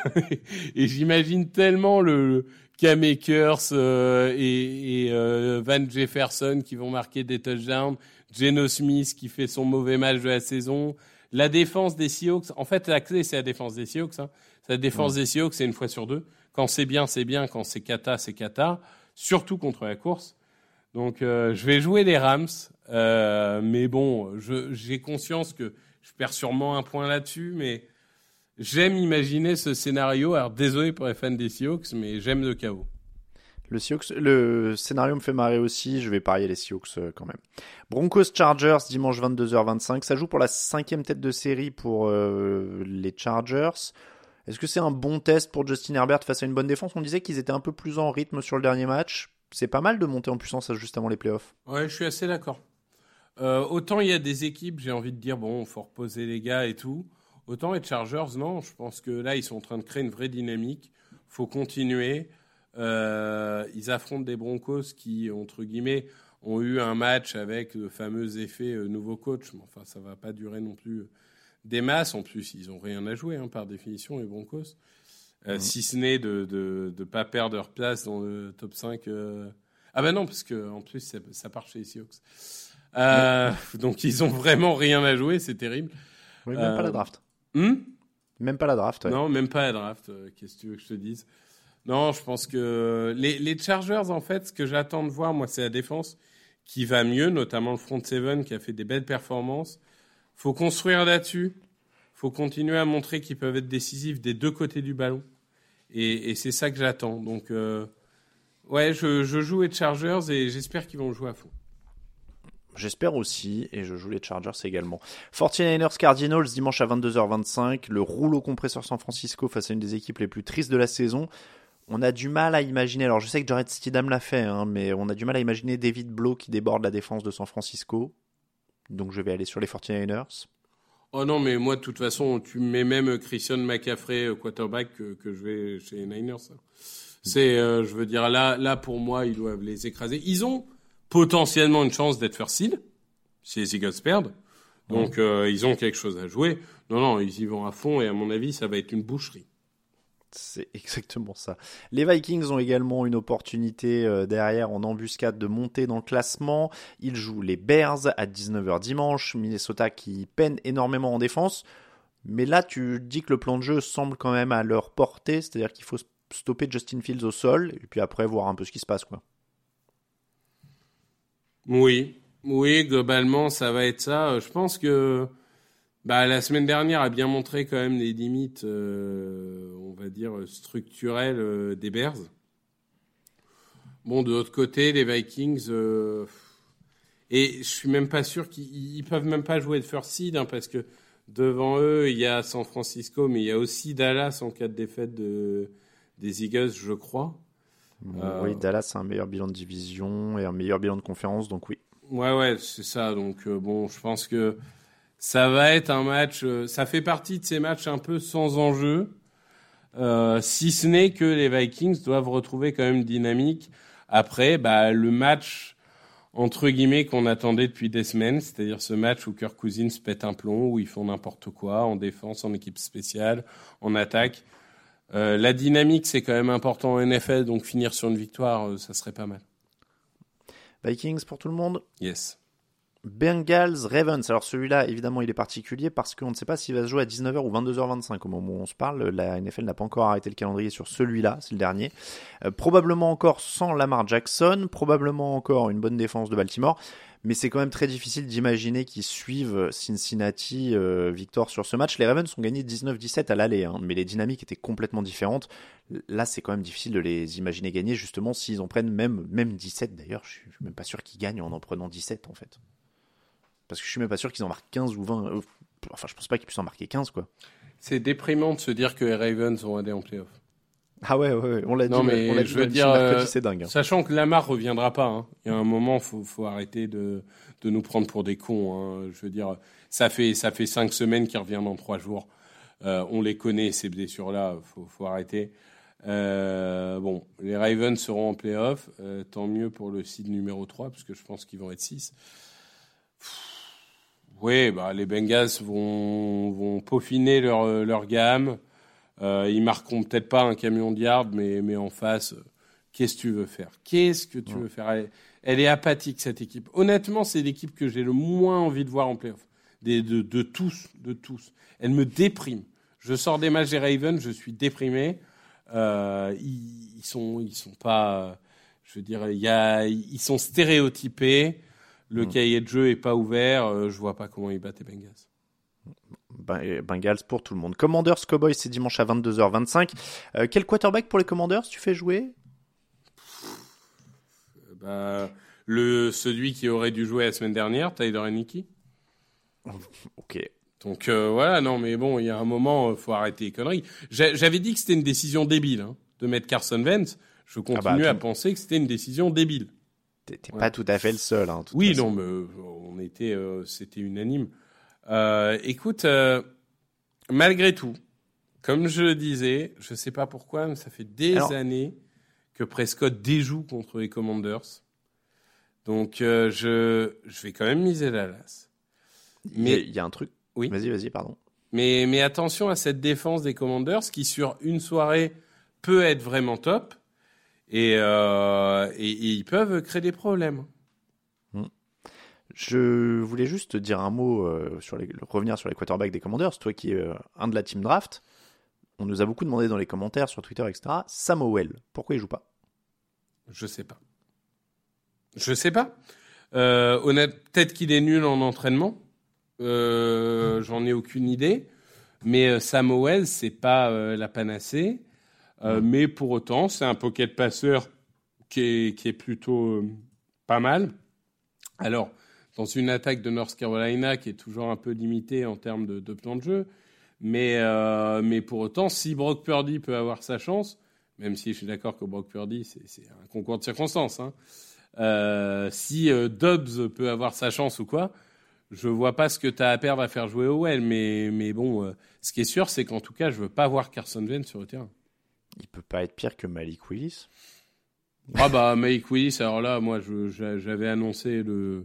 Et j'imagine tellement le Cam Akers euh, et, et, euh, Van Jefferson qui vont marquer des touchdowns, Geno Smith qui fait son mauvais match de la saison, la défense des Seahawks. En fait, la clé c'est la défense des Seahawks. Hein. La défense des Seahawks, c'est une fois sur deux. Quand c'est bien, c'est bien. Quand c'est cata, c'est cata. Surtout contre la course. Donc, euh, je vais jouer les Rams, euh, mais bon, j'ai conscience que je perds sûrement un point là-dessus, mais j'aime imaginer ce scénario. Alors, désolé pour les fans des Seahawks, mais j'aime le chaos. le, Seahawks, le scénario me fait marrer aussi. Je vais parier les Seahawks euh, quand même. Broncos Chargers, dimanche 22h25. Ça joue pour la cinquième tête de série pour euh, les Chargers. Est-ce que c'est un bon test pour Justin Herbert face à une bonne défense? On disait qu'ils étaient un peu plus en rythme sur le dernier match. C'est pas mal de monter en puissance juste avant les playoffs. Ouais, je suis assez d'accord. Euh, autant il y a des équipes, j'ai envie de dire, bon, faut reposer les gars et tout. Autant les Chargers, non. Je pense que là, ils sont en train de créer une vraie dynamique. faut continuer. Euh, ils affrontent des Broncos qui, entre guillemets, ont eu un match avec le fameux effet euh, nouveau coach. Mais enfin, ça va pas durer non plus des masses. En plus, ils ont rien à jouer, hein, par définition, les Broncos. Euh, Si ce n'est de ne de, pas perdre leur place dans le top 5. euh. Ah ben non, parce que en plus, ça, ça part chez les Seahawks. Euh, Donc, ils ont vraiment rien à jouer, c'est terrible. Oui, même Euh, pas la draft. Hmm Même pas la draft. ouais. non, même pas la draft. euh, Qu'est-ce que tu veux que je te dise? Non, je pense que les, les Chargers, en fait, ce que j'attends de voir, moi, c'est la défense qui va mieux, notamment le front seven qui a fait des belles performances. faut construire là-dessus. faut continuer à montrer qu'ils peuvent être décisifs des deux côtés du ballon. Et, et c'est ça que j'attends. Donc, euh, ouais, je, je joue les Chargers et j'espère qu'ils vont jouer à fond. J'espère aussi, et je joue les Chargers également. 49ers Cardinals dimanche à 22h25, le rouleau compresseur San Francisco face à une des équipes les plus tristes de la saison. On a du mal à imaginer, alors je sais que Jared Stidham l'a fait, hein, mais on a du mal à imaginer David Blow qui déborde la défense de San Francisco. Donc je vais aller sur les 49ers. Oh non, mais moi, de toute façon, tu mets même Christian McCaffrey, euh, quarterback, que, que je vais chez les Niners. C'est, euh, je veux dire, là, là, pour moi, ils doivent les écraser. Ils ont potentiellement une chance d'être first seed, si les Eagles perdent. Donc, euh, ils ont quelque chose à jouer. Non, non, ils y vont à fond, et à mon avis, ça va être une boucherie. C'est exactement ça. Les Vikings ont également une opportunité euh, derrière en embuscade de monter dans le classement. Ils jouent les Bears à 19h dimanche. Minnesota qui peine énormément en défense. Mais là, tu dis que le plan de jeu semble quand même à leur portée. C'est-à-dire qu'il faut stopper Justin Fields au sol et puis après voir un peu ce qui se passe. quoi. Oui, oui, globalement, ça va être ça. Euh, Je pense que bah, la semaine dernière a bien montré quand même les limites, euh, on va dire, structurelles euh, des Bears. Bon, de l'autre côté, les Vikings, et je suis même pas sûr qu'ils ils peuvent même pas jouer de first seed, hein, parce que devant eux, il y a San Francisco, mais il y a aussi Dallas en cas de défaite de, des Eagles, je crois. Euh, Oui, Dallas a un meilleur bilan de division et un meilleur bilan de conférence. Donc oui. Ouais, ouais, c'est ça. Donc, euh, bon, je pense que ça va être un match. euh, ça fait partie de ces matchs un peu sans enjeu. Euh, si ce n'est que les Vikings doivent retrouver quand même dynamique. Après, bah, le match, entre guillemets, qu'on attendait depuis des semaines, c'est-à-dire ce match où Kirk Cousins pète un plomb, où ils font n'importe quoi, en défense, en équipe spéciale, en attaque. Euh, la dynamique, c'est quand même important en NFL, donc finir sur une victoire, euh, ça serait pas mal. Vikings pour tout le monde Yes. Bengals Ravens. Alors celui-là, évidemment, il est particulier parce qu'on ne sait pas s'il va se jouer à 19h ou 22h25 au moment où on se parle. La NFL n'a pas encore arrêté le calendrier sur celui-là, c'est le dernier. Euh, probablement encore sans Lamar Jackson, probablement encore une bonne défense de Baltimore, mais c'est quand même très difficile d'imaginer qu'ils suivent Cincinnati euh, victoire sur ce match. Les Ravens ont gagné 19-17 à l'aller, hein, mais les dynamiques étaient complètement différentes. Là, c'est quand même difficile de les imaginer gagner, justement, s'ils en prennent même, même 17 d'ailleurs. Je suis même pas sûr qu'ils gagnent en en prenant 17 en fait. Parce que je suis même pas sûr qu'ils en marquent 15 ou 20. Euh, Enfin, je pense pas qu'ils puissent en marquer 15, quoi. C'est déprimant de se dire que les Ravens vont aller en playoff. Ah ouais, ouais, ouais. on l'a dit. Non, mais on je veux dire, mercredi, c'est dingue. hein. Sachant que Lamar reviendra pas. hein. Il y a un moment, faut, faut arrêter de, de nous prendre pour des cons. hein. Je veux dire, ça fait, ça fait cinq semaines qu'il revient dans trois jours. Euh, on les connaît, ces blessures-là. Faut, faut arrêter. Euh, bon, les Ravens seront en playoff. Euh, tant mieux pour le seed numéro 3, parce que je pense qu'ils vont être 6. Oui, bah, les Bengals vont, vont peaufiner leur, leur gamme. Euh, ils marqueront peut-être pas un camion de yard, mais, mais en face, qu'est-ce que tu veux faire? Qu'est-ce que tu veux faire? Elle, elle est apathique, cette équipe. Honnêtement, c'est l'équipe que j'ai le moins envie de voir en playoff. Des, de, de tous, de tous. Elle me déprime. Je sors des matchs des Ravens, je suis déprimé. Euh, ils, ils sont, ils sont pas, je veux dire, y a, ils sont stéréotypés. Le cahier de jeu est pas ouvert. euh, je vois pas comment ils battent les Bengals. Ben- euh, Bengals pour tout le monde. Commanders Cowboys, c'est dimanche à 22h25. Euh, quel quarterback pour les Commanders tu fais jouer? Bah, le, celui qui aurait dû jouer la semaine dernière, Tyler Heineke. Ok. Donc euh, voilà, non, mais bon, il y a un moment, euh, faut arrêter les conneries. J'a- J'avais dit que c'était une décision débile hein, de mettre Carson Wentz. Je continue bah, à tout- penser que c'était une décision débile. T'es Ouais. pas tout à fait le seul. Hein, Oui, façon. non, mais euh, on était, euh, c'était unanime. Euh, écoute, euh, malgré tout, comme je le disais, je sais pas pourquoi, mais ça fait des Alors- années que Prescott déjoue contre les Commanders. Donc je, je vais quand même miser la. Il y a- Mais- il y, a un truc. Oui. Vas-y, vas-y, pardon. Mais, mais attention à cette défense des Commanders qui, sur une soirée, peut être vraiment top. Et, euh, et, et ils peuvent créer des problèmes. Je voulais juste dire un mot euh, sur les, revenir sur les quarterbacks des Commanders. Toi qui es euh, un de la team draft, on nous a beaucoup demandé dans les commentaires sur Twitter, etc. Sam Howell, pourquoi il joue pas? Je sais pas. Je sais pas. Euh, peut-être qu'il est nul en entraînement. J'en ai aucune idée. Mais Sam Howell, c'est pas la panacée. Euh, Mais pour autant, c'est un pocket passeur qui est, qui est plutôt euh, pas mal. Alors, dans une attaque de North Carolina qui est toujours un peu limitée en termes de, de plan de jeu, mais, euh, mais pour autant, si Brock Purdy peut avoir sa chance, même si je suis d'accord que Brock Purdy, c'est un concours de circonstances, hein, si Dobbs peut avoir sa chance ou quoi, je vois pas ce que tu as à perdre à faire jouer Howell, mais, mais bon, ce qui est sûr, c'est qu'en tout cas, je veux pas voir Carson Wentz sur le terrain. Il peut pas être pire que Malik Willis. Ah bah Mike Willis, alors là, moi, j'avais annoncé le,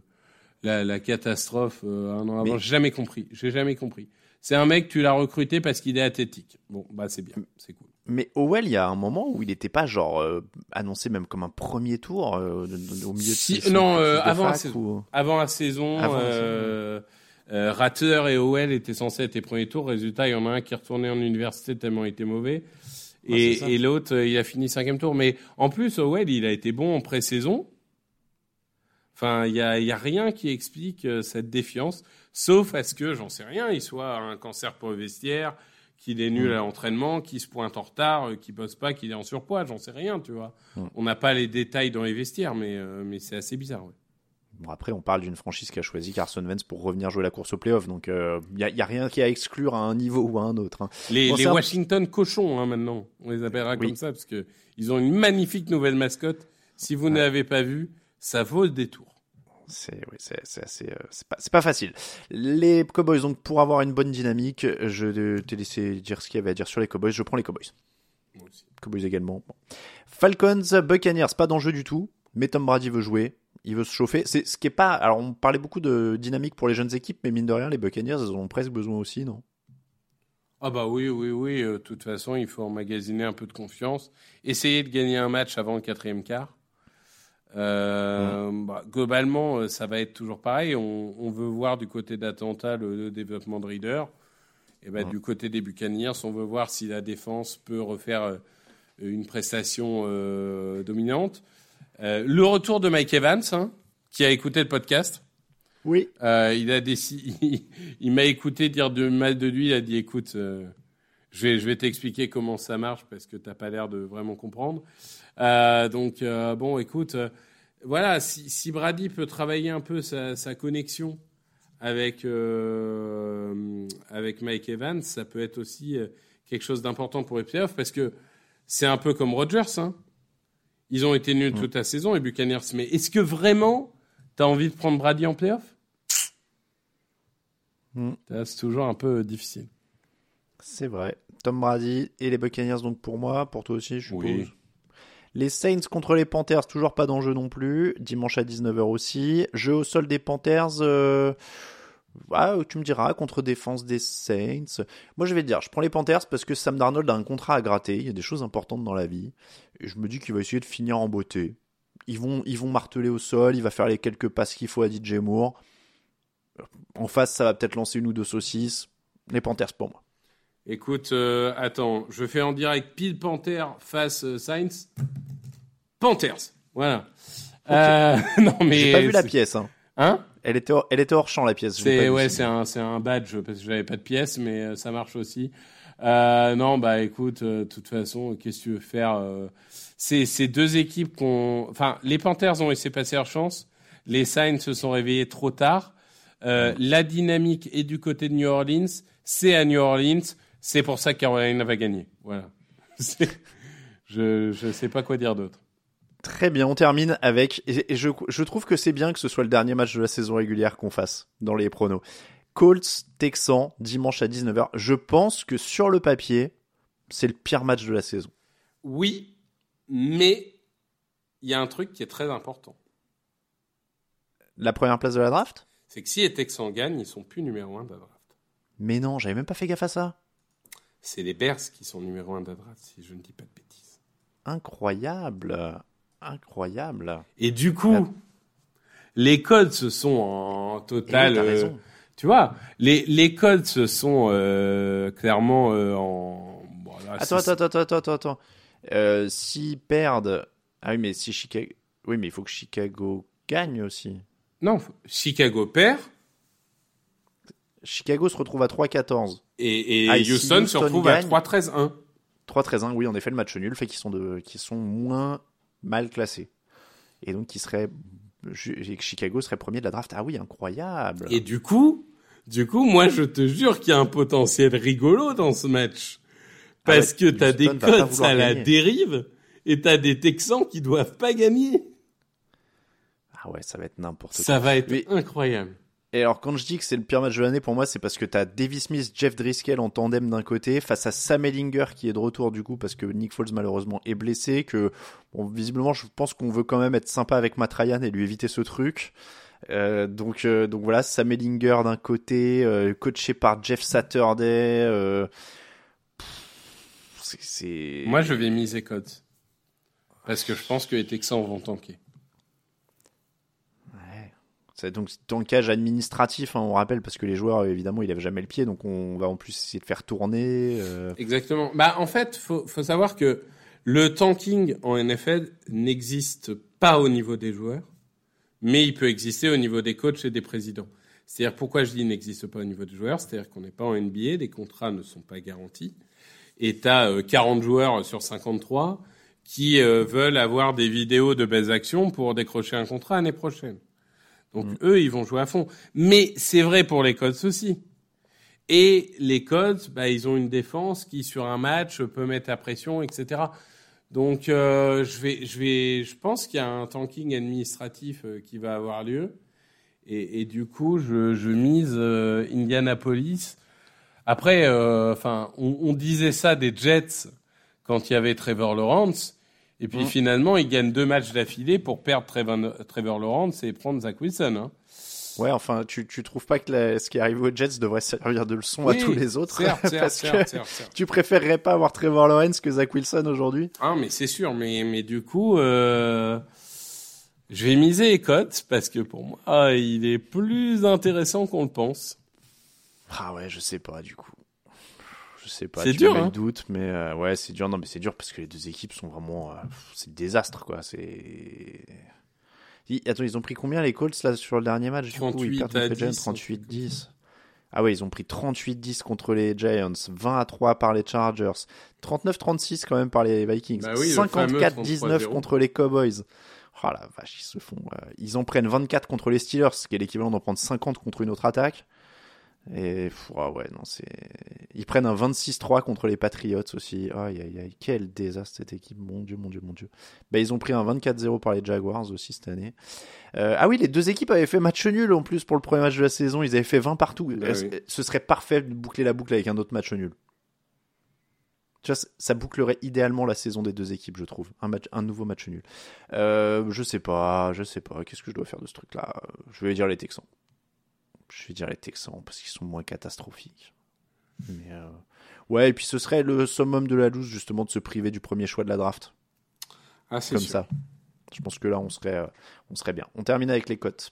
la, la catastrophe euh, un an avant. Mais- J'ai jamais compris. J'ai jamais compris. C'est un mec, tu l'as recruté parce qu'il est athlétique. Bon, bah c'est bien, c'est cool. Mais Howell, il y a un moment où il n'était pas genre euh, annoncé même comme un premier tour euh, au milieu Si- de non, ses euh, cursus de avant la fac saison. ou- Avant la saison, Avant la euh, Ratter et Howell étaient censés être les premiers tours. Résultat, il y en a un qui est retourné en université tellement il était mauvais. Ouais, Et, l'autre, euh, il a fini cinquième tour. Mais en plus, Howell, il a été bon en pré-saison. Enfin, il n'y a, y a rien qui explique euh, cette défiance, sauf à ce que, j'en sais rien, il soit un cancer pour le vestiaire, qu'il est Mm. nul à l'entraînement, qu'il se pointe en retard, euh, qu'il bosse pas, qu'il est en surpoids, j'en sais rien, tu vois. Mm. On n'a pas les détails dans les vestiaires, mais, euh, mais c'est assez bizarre. ouais. Bon, après, on parle d'une franchise qui a choisi Carson Wentz pour revenir jouer la course au playoff, donc il n'y a, y a rien qui a à exclure à un niveau ou à un autre. hein. Les, Bon, les un- Washington cochons, hein, maintenant, on les appellera Oui. comme ça, parce que ils ont une magnifique nouvelle mascotte. Si vous ne l'avez pas vue, ça vaut le détour. C'est oui, c'est euh, c'est pas pas facile. Les Cowboys donc pour avoir une bonne dynamique, je t'ai laissé dire ce qu'il y avait à dire sur les Cowboys, je prends les Cowboys. Moi aussi. Cowboys également. Bon. Falcons, Buccaneers, pas d'enjeu du tout, mais Tom Brady veut jouer, il veut se chauffer. C'est ce qui est pas. Alors on parlait beaucoup de dynamique pour les jeunes équipes, mais mine de rien, les Buccaneers, ils en ont presque besoin aussi, non? Ah bah oui, oui, oui. euh, De toute façon, il faut emmagasiner un peu de confiance. Essayer de gagner un match avant le quatrième quart. Euh, bah, globalement, euh, ça va être toujours pareil. On, on veut voir du côté d'Atlanta le, le développement de Reader. Et bah, du côté des Buccaneers, on veut voir si la défense peut refaire une prestation euh, dominante. Euh, le retour de Mike Evans, hein, qui a écouté le podcast. Oui. Euh, il a décidé, il, il m'a écouté dire de mal de lui. Il a dit, écoute, euh, je vais, je vais t'expliquer comment ça marche parce que t'as pas l'air de vraiment comprendre. Donc bon, écoute, voilà, si, si Brady peut travailler un peu sa, sa connexion avec avec Mike Evans, ça peut être aussi quelque chose d'important pour les playoffs parce que c'est un peu comme Rodgers. Hein. Ils ont été nuls toute la saison, les Buccaneers. Mais est-ce que vraiment t'as envie de prendre Brady en playoff? Mm. C'est toujours un peu difficile. C'est vrai. Tom Brady et les Buccaneers, donc pour moi, pour toi aussi, je suppose. Oui. Les Saints contre les Panthers, toujours pas d'enjeu non plus. Dimanche à 19h aussi. Jeu au sol des Panthers. euh, ah, tu me diras, contre défense des Saints. Moi, je vais te dire, je prends les Panthers parce que Sam Darnold a un contrat à gratter. Il y a des choses importantes dans la vie. Et je me dis qu'il va essayer de finir en beauté. Ils vont, ils vont marteler au sol. Il va faire les quelques passes qu'il faut à DJ Moore. En face, ça va peut-être lancer une ou deux saucisses. Les Panthers pour moi. Écoute, euh, attends, je fais en direct pile Panther face euh, Saints. Panthers, voilà. Euh, non mais J'ai pas vu la pièce. Hein. Hein? Elle était, hors, elle était hors champ la pièce. C'est ouais, c'est un c'est un badge parce que j'avais pas de pièce, mais euh, ça marche aussi. Euh, non, bah écoute, euh, de toute façon, qu'est-ce que tu veux faire euh, C'est ces deux équipes qu'on, enfin, les Panthers ont laissé passer leur chance. Les Saints se sont réveillés trop tard. Euh, La dynamique est du côté de New Orleans. C'est à New Orleans. C'est pour ça que Carolina va gagner. Voilà. Je je sais pas quoi dire d'autre. Très bien, on termine avec. Et je, je trouve que c'est bien que ce soit le dernier match de la saison régulière qu'on fasse dans les pronos. Colts Texans dimanche à 19h. Je pense que sur le papier, c'est le pire match de la saison. Oui, mais il y a un truc qui est très important. La première place de la draft? C'est que si les Texans gagnent, ils sont plus numéro un de la draft. Mais non, j'avais même pas fait gaffe à ça. C'est les Bears qui sont numéro un de la draft, si je ne dis pas de bêtises. Incroyable. Incroyable. Et du coup, les Colts sont en total. oui, t'as euh, tu vois, les, les Colts sont euh, clairement euh, en. bon, là, Attends, attends, attends, attends, attends, attends. Euh, S'ils perdent. Ah oui, mais si Chicago. Oui, mais il faut que Chicago gagne aussi. Non, Chicago perd Chicago se retrouve à 3-14. et, et Ah, et Houston, se retrouve gagne- à 3-13-1. 3-13-1, oui, en effet, le match nul fait qu'ils sont, de, qu'ils sont moins mal classés. Et donc, seraient. ju- Chicago serait premier de la draft. Ah oui, incroyable. Et du coup, du coup, moi, je te jure qu'il y a un potentiel rigolo dans ce match. Ah Parce ouais, que t'as des vouloir à la dérive et t'as des Texans qui doivent pas gagner. Ah ouais, ça va être n'importe quoi. Ça va être Mais- incroyable. Et alors, quand je dis que c'est le pire match de l'année, pour moi, c'est parce que t'as Davy Smith, Jeff Driscoll en tandem d'un côté, face à Sam Ellinger qui est de retour du coup, parce que Nick Foles malheureusement est blessé, que, bon, visiblement, je pense qu'on veut quand même être sympa avec Matt Ryan et lui éviter ce truc. Euh, donc, euh, donc voilà, Sam Ellinger d'un côté, euh, coaché par Jeff Saturday. Euh, c'est-. Moi, je vais miser Colts. Parce que je pense que les Texans vont tanker. Donc dans le cage administratif, hein, on rappelle, parce que les joueurs, évidemment, ils n'avaient jamais le pied, donc on va en plus essayer de faire tourner. euh, Exactement. Bah, en fait, faut, faut savoir que le tanking en NFL n'existe pas au niveau des joueurs, mais il peut exister au niveau des coachs et des présidents. C'est-à-dire, pourquoi je dis n'existe pas au niveau des joueurs? C'est-à-dire qu'on n'est pas en NBA, les contrats ne sont pas garantis, et tu as 40 joueurs sur 53 qui euh, veulent avoir des vidéos de belles actions pour décrocher un contrat l'année prochaine. Donc eux, ils vont jouer à fond. Mais c'est vrai pour les Colts aussi. Et les Colts, bah, ils ont une défense qui, sur un match, peut mettre la pression, etc. Donc, euh, je vais, je vais, je pense qu'il y a un tanking administratif euh, qui va avoir lieu. Et, et du coup, je, je mise euh, Indianapolis. Après, euh, enfin, on, on disait ça des Jets quand il y avait Trevor Lawrence. Et puis finalement, ils gagnent deux matchs d'affilée pour perdre Trevor, Trevor Lawrence et prendre Zach Wilson. Hein. Ouais, enfin, tu, tu trouves pas que la- ce qui arrive aux Jets devrait servir de leçon Oui, à tous les autres? certes, Parce certes, que certes, certes. tu préférerais pas avoir Trevor Lawrence que Zach Wilson aujourd'hui? Ah, mais c'est sûr, mais, mais du coup, euh, je vais miser les cotes parce que pour moi, ah, il est plus intéressant qu'on le pense. Ah ouais, je sais pas du coup. Je sais pas. C'est dur, le hein. doute, mais euh, ouais, c'est dur. Non, mais c'est dur parce que les deux équipes sont vraiment, euh, c'est désastre quoi. C'est. Ils- Attends, ils ont pris combien les Colts là sur le dernier match du coup, 38 ils perdent à contre les Giants, 10, un truc 38-10. Ah ouais, ils ont pris 38-10 contre les Giants, 20 à 3 par les Chargers, 39-36 quand même par les Vikings, Bah oui, le fameux 54-19 33-0. contre les Cowboys. Oh la vache, ils se font. euh, ils en prennent 24 contre les Steelers, ce qui est l'équivalent d'en prendre 50 contre une autre attaque. Et ah ouais, non, c'est. Ils prennent un 26-3 contre les Patriots aussi. Aïe aïe aïe, quel désastre cette équipe. Mon dieu, mon dieu, mon dieu. Bah, ils ont pris un 24-0 par les Jaguars aussi cette année. Euh, ah oui, les deux équipes avaient fait match nul en plus pour le premier match de la saison. Ils avaient fait 20 partout. Oui. Ce serait parfait de boucler la boucle avec un autre match nul? Tu vois, ça bouclerait idéalement la saison des deux équipes, je trouve. Un, match, un nouveau match nul. Euh, je sais pas, je sais pas. Qu'est-ce que je dois faire de ce truc-là? Je vais dire les Texans. Je vais dire les Texans parce qu'ils sont moins catastrophiques. Mais euh, ouais, et puis ce serait le summum de la loose justement de se priver du premier choix de la draft Ah, c'est comme sûr. ça. Je pense que là on serait, euh, on serait bien. On termine avec les cotes.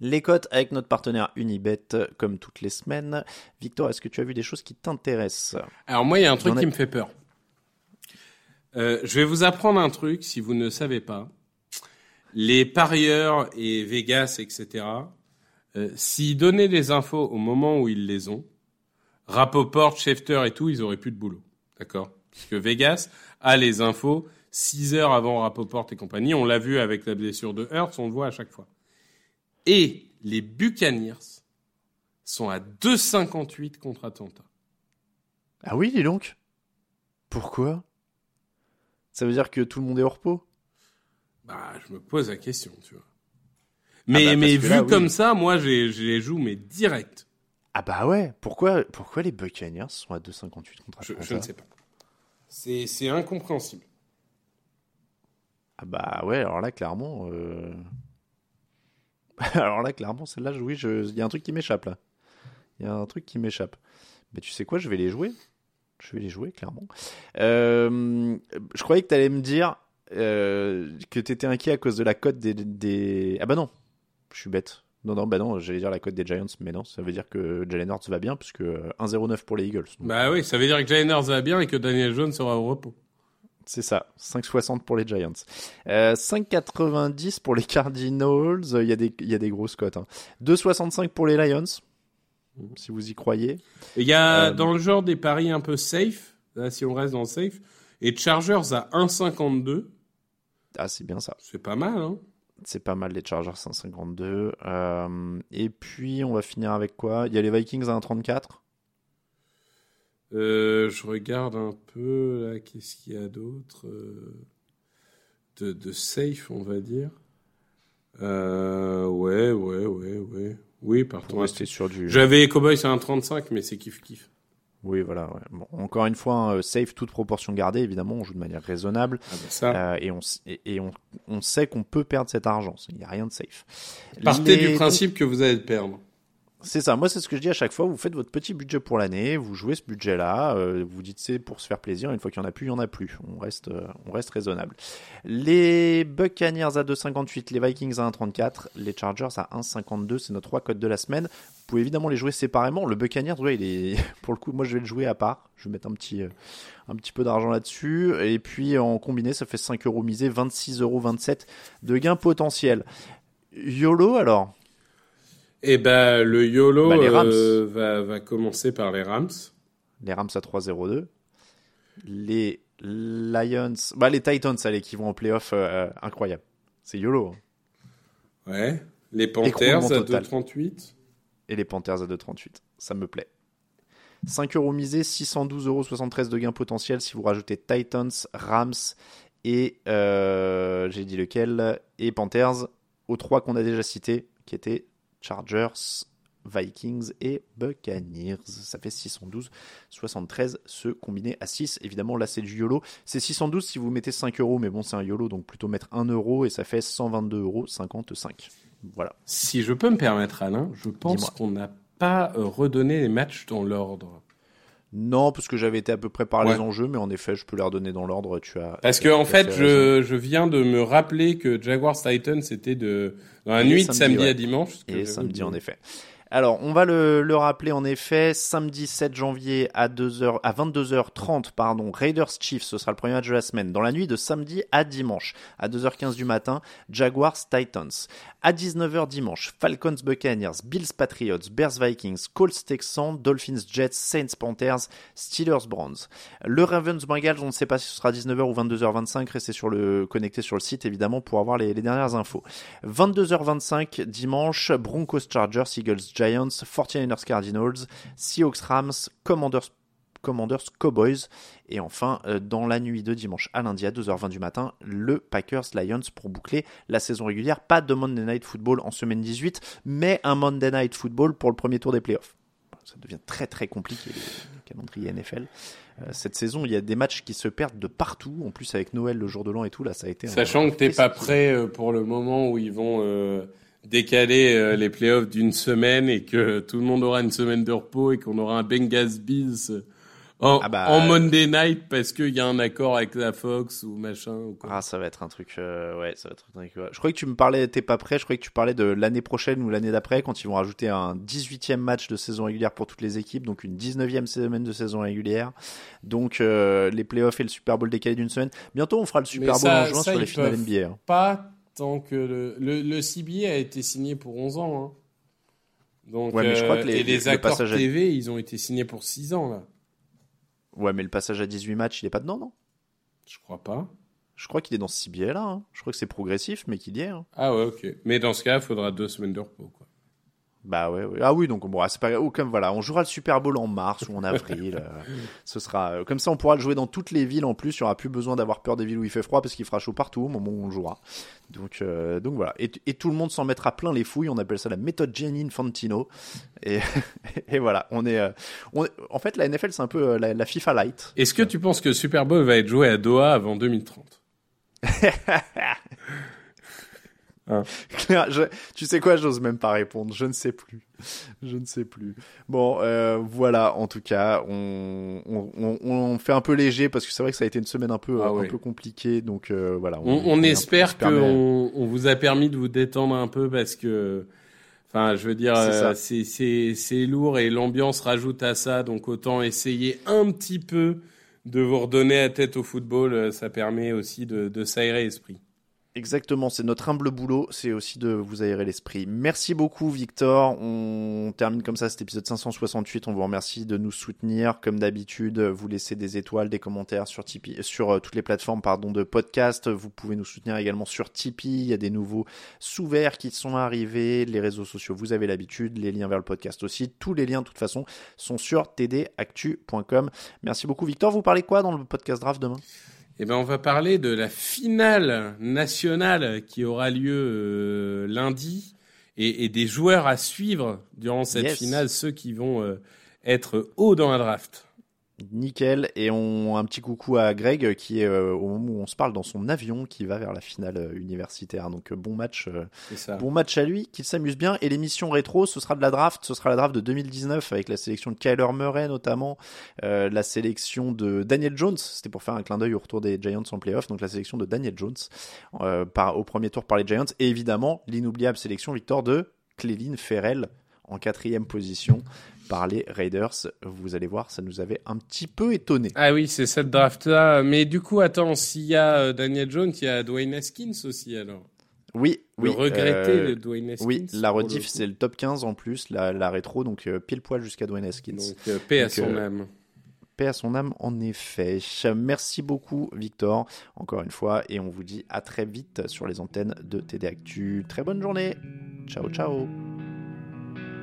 Les cotes avec notre partenaire Unibet, comme toutes les semaines. Victor, est-ce que tu as vu des choses qui t'intéressent? Alors moi, il y a un truc qui me fait peur. Euh, je vais vous apprendre un truc si vous ne savez pas. Les parieurs et Vegas, etc., euh, s'ils donnaient les infos au moment où ils les ont, Rapoport, Schefter et tout, ils auraient plus de boulot. D'accord? Parce que Vegas a les infos 6 heures avant Rapoport et compagnie. On l'a vu avec la blessure de Hurts, on le voit à chaque fois. Et les Buccaneers sont à 2,58 contre Atlanta. Ah oui, dis donc. Pourquoi? Ça veut dire que tout le monde est au repos Bah, je me pose la question, tu vois. Mais, bah, parce mais que vu là, oui. comme ça, moi, je les joue, mais direct. Ah bah ouais, pourquoi, pourquoi les Buccaneers sont à 2,58 contre Je, Atlanta? je ne sais pas. C'est incompréhensible. Ah bah ouais, alors là, clairement... euh, alors là, clairement, celle-là, oui, il y a un truc qui m'échappe, là. Il y a un truc qui m'échappe. Mais tu sais quoi, je vais les jouer. Je vais les jouer, clairement. Euh, je croyais que tu allais me dire euh, que tu étais inquiet à cause de la cote des. Ah bah non, je suis bête. Non, non, bah non, j'allais dire la cote des Giants, mais non, ça veut dire que Jalen Hurts va bien, puisque euh, 1,09 pour les Eagles. Bah oui, ça veut dire que Jalen Hurts va bien et que Daniel Jones sera au repos. C'est ça, 5,60 pour les Giants. Euh, 5,90 pour les Cardinals, Euh, il y, a des- y a des grosses cotes. Hein. 2,65 pour les Lions, si vous y croyez. Il y a Euh, dans le genre des paris un peu safe, là, si on reste dans le safe, et Chargers à 1,52, Ah, c'est bien ça. c'est pas mal, hein. C'est pas mal les Chargers 152. Euh, et puis, on va finir avec quoi? Il y a les Vikings à 1,34. Euh, je regarde un peu, là, qu'est-ce qu'il y a d'autre euh, de, de safe, on va dire. Euh, ouais, ouais, ouais, ouais. Oui, partons. Rester sur du... J'avais les Cowboys à 1,35, mais c'est kiff-kiff. Oui, voilà. ouais. Bon, encore une fois, un, euh, safe, toute proportion gardée, évidemment, on joue de manière raisonnable. Ah bah ça. Euh, et on, s- et, et on, on sait qu'on peut perdre cet argent. Il n'y a rien de safe. Partez Les- du principe que vous allez le perdre. C'est ça, moi c'est ce que je dis à chaque fois, vous faites votre petit budget pour l'année, vous jouez ce budget-là, euh, vous dites c'est pour se faire plaisir, une fois qu'il n'y en a plus, il n'y en a plus, on reste, euh, on reste raisonnable. Les Buccaneers à 2,58, les Vikings à 1,34, les Chargers à 1,52, c'est nos trois codes de la semaine. Vous pouvez évidemment les jouer séparément, le Buccaneers, ouais, il est, pour le coup, moi je vais le jouer à part, je vais mettre un petit, euh, un petit peu d'argent là-dessus, et puis en combiné ça fait 5 euros misés, 26,27 euros de gains potentiels. YOLO alors? Eh ben, le YOLO Bah, les Rams. euh, va, va commencer par les Rams. Les Rams à 3-0-2. Les Lions, bah les Titans, allez, qui vont en playoff, euh, incroyable. C'est YOLO. hein. Ouais. Les Panthers à total. 2,38. Et les Panthers à 2,38. Ça me plaît. 5 euros misés, 612,73 euros de gains potentiels si vous rajoutez Titans, Rams et euh, j'ai dit lequel et Panthers aux trois qu'on a déjà cités qui étaient Chargers, Vikings et Buccaneers. Ça fait 612, 73 se combiner à 6. Évidemment, là c'est du YOLO. C'est 612 si vous mettez 5 euros, mais bon, c'est un YOLO donc plutôt mettre 1 euro et ça fait 122,55 euros. Voilà. Si je peux me permettre, Alain, je pense qu'on n'a pas euh, redonné les matchs dans l'ordre. Non, parce que j'avais été à peu près par les enjeux, mais en effet, je peux les redonner dans l'ordre. Tu as. Parce que en fait, je, je viens de me rappeler que Jaguars Titans c'était de dans la Et nuit de samedi, samedi ouais. à dimanche. que Et samedi, en effet. Alors, on va le, le rappeler en effet, samedi 7 janvier à 2h, à 22h30, pardon, Raiders Chiefs, ce sera le premier match de la semaine. Dans la nuit de samedi à dimanche, à 2h15 du matin, Jaguars Titans. À 19h dimanche, Falcons Buccaneers, Bills Patriots, Bears Vikings, Colts Texans, Dolphins Jets, Saints Panthers, Steelers Browns. Le Ravens Bengals, on ne sait pas si ce sera 19h ou 22h25, restez sur le, connecté sur le site évidemment pour avoir les, les dernières infos. 22h25 dimanche, Broncos Chargers, Eagles Giants, 49ers Cardinals, Seahawks Rams, Commanders Commanders Cowboys. Et enfin euh, dans la nuit de dimanche à lundi à 2h20 du matin le Packers Lions pour boucler la saison régulière. Pas de Monday Night Football en semaine 18 mais un Monday Night Football pour le premier tour des playoffs. Ça devient très très compliqué le calendrier NFL Euh, cette saison il y a des matchs qui se perdent de partout. En plus avec Noël le jour de l'an et tout là ça a été un- Sachant que t'es un pas prêt euh, pour le moment où ils vont euh, décaler euh, les playoffs d'une semaine et que tout le monde aura une semaine de repos et qu'on aura un Bengals Bills en, Ah bah, en Monday night parce qu'il y a un accord avec la Fox ou machin. Ou quoi. Ah, ça va être un truc. euh, ouais, ça va être un truc. ouais. Je croyais que tu me parlais, t'es pas prêt. Je croyais que tu parlais de l'année prochaine ou l'année d'après quand ils vont rajouter un 18e match de saison régulière pour toutes les équipes, donc une 19e semaine de saison régulière. Donc euh, les playoffs et le Super Bowl décalés d'une semaine. Bientôt, on fera le Super Bowl en juin sur les finales NBA. hein. Pas tant que le, le, le CBA a été signé pour 11 ans. Hein. Donc, Ouais, mais je crois euh, que les- et les le accords passage à- TV, ils ont été signés pour 6 ans là. Ouais, mais le passage à 18 matchs, il est pas dedans, non? Je crois pas. Je crois qu'il est dans ce CBA là. hein. Je crois que c'est progressif, mais qu'il y est. hein. Ah ouais, ok. Mais dans ce cas, il faudra deux semaines de repos. Quoi. Bah ouais, ouais. Ah oui, donc bon, ah, c'est pas oh, comme voilà, on jouera le Super Bowl en mars ou en avril. euh, ce sera euh, comme ça, on pourra le jouer dans toutes les villes en plus. Il y aura plus besoin d'avoir peur des villes où il fait froid parce qu'il fera chaud partout au moment où on le jouera. Donc euh, donc voilà, et, et tout le monde s'en mettra plein les fouilles. On appelle ça la méthode Gianni Infantino. Et, et voilà, on est, euh, on est- en fait la NFL c'est un peu euh, la, la FIFA light. Est-ce que tu penses que le Super Bowl va être joué à Doha avant 2030 Claire, je- tu sais quoi, j'ose même pas répondre. Je ne sais plus. Je ne sais plus. Bon, euh, voilà. En tout cas, on, on, on, on fait un peu léger parce que c'est vrai que ça a été une semaine un peu, Ah un peu compliquée. Donc euh, voilà. On, on espère permet- qu'on on vous a permis de vous détendre un peu parce que, enfin, je veux dire, C'est euh, ça. c'est lourd et l'ambiance rajoute à ça. Donc autant essayer un petit peu de vous redonner la tête au football. euh, Ça permet aussi de, de s'aérer l'esprit. Exactement, c'est notre humble boulot, c'est aussi de vous aérer l'esprit. Merci beaucoup Victor, on termine comme ça cet épisode 568, on vous remercie de nous soutenir. Comme d'habitude, vous laissez des étoiles, des commentaires sur Tipeee, sur euh, toutes les plateformes pardon de podcast, vous pouvez nous soutenir également sur Tipeee, il y a des nouveaux sous-verts qui sont arrivés, les réseaux sociaux, vous avez l'habitude, les liens vers le podcast aussi, tous les liens de toute façon sont sur tdactu.com. Merci beaucoup Victor, vous parlez quoi dans le podcast draft demain? Eh ben, on va parler de la finale nationale qui aura lieu euh, lundi et, et des joueurs à suivre durant cette Yes. finale, ceux qui vont euh, être hauts dans la draft. Nickel. Et on un petit coucou à Greg qui est euh, au moment où on se parle dans son avion qui va vers la finale euh, universitaire. Donc euh, bon match, euh, bon match à lui, qu'il s'amuse bien. Et l'émission rétro, ce sera de la draft, ce sera la draft de 2019 avec la sélection de Kyler Murray notamment, euh, la sélection de Daniel Jones. C'était pour faire un clin d'œil au retour des Giants en playoff. Donc la sélection de Daniel Jones euh, par, au premier tour par les Giants. Et évidemment l'inoubliable sélection Victor de Cléline Ferrell en quatrième position par les Raiders. Vous allez voir, ça nous avait un petit peu étonné. Ah oui, c'est cette draft-là. Mais du coup, attends, s'il y a euh, Daniel Jones, il y a Dwayne Haskins aussi alors. Oui, Le oui. regretté euh, de Dwayne Haskins. Oui, la le rediff, c'est le top 15 en plus, la, la rétro, donc euh, pile poil jusqu'à Dwayne Haskins. Donc, euh, paix à son euh, âme. Paix à son âme, en effet. Merci beaucoup, Victor, encore une fois, et on vous dit à très vite sur les antennes de TD Actu. Très bonne journée. Ciao, ciao.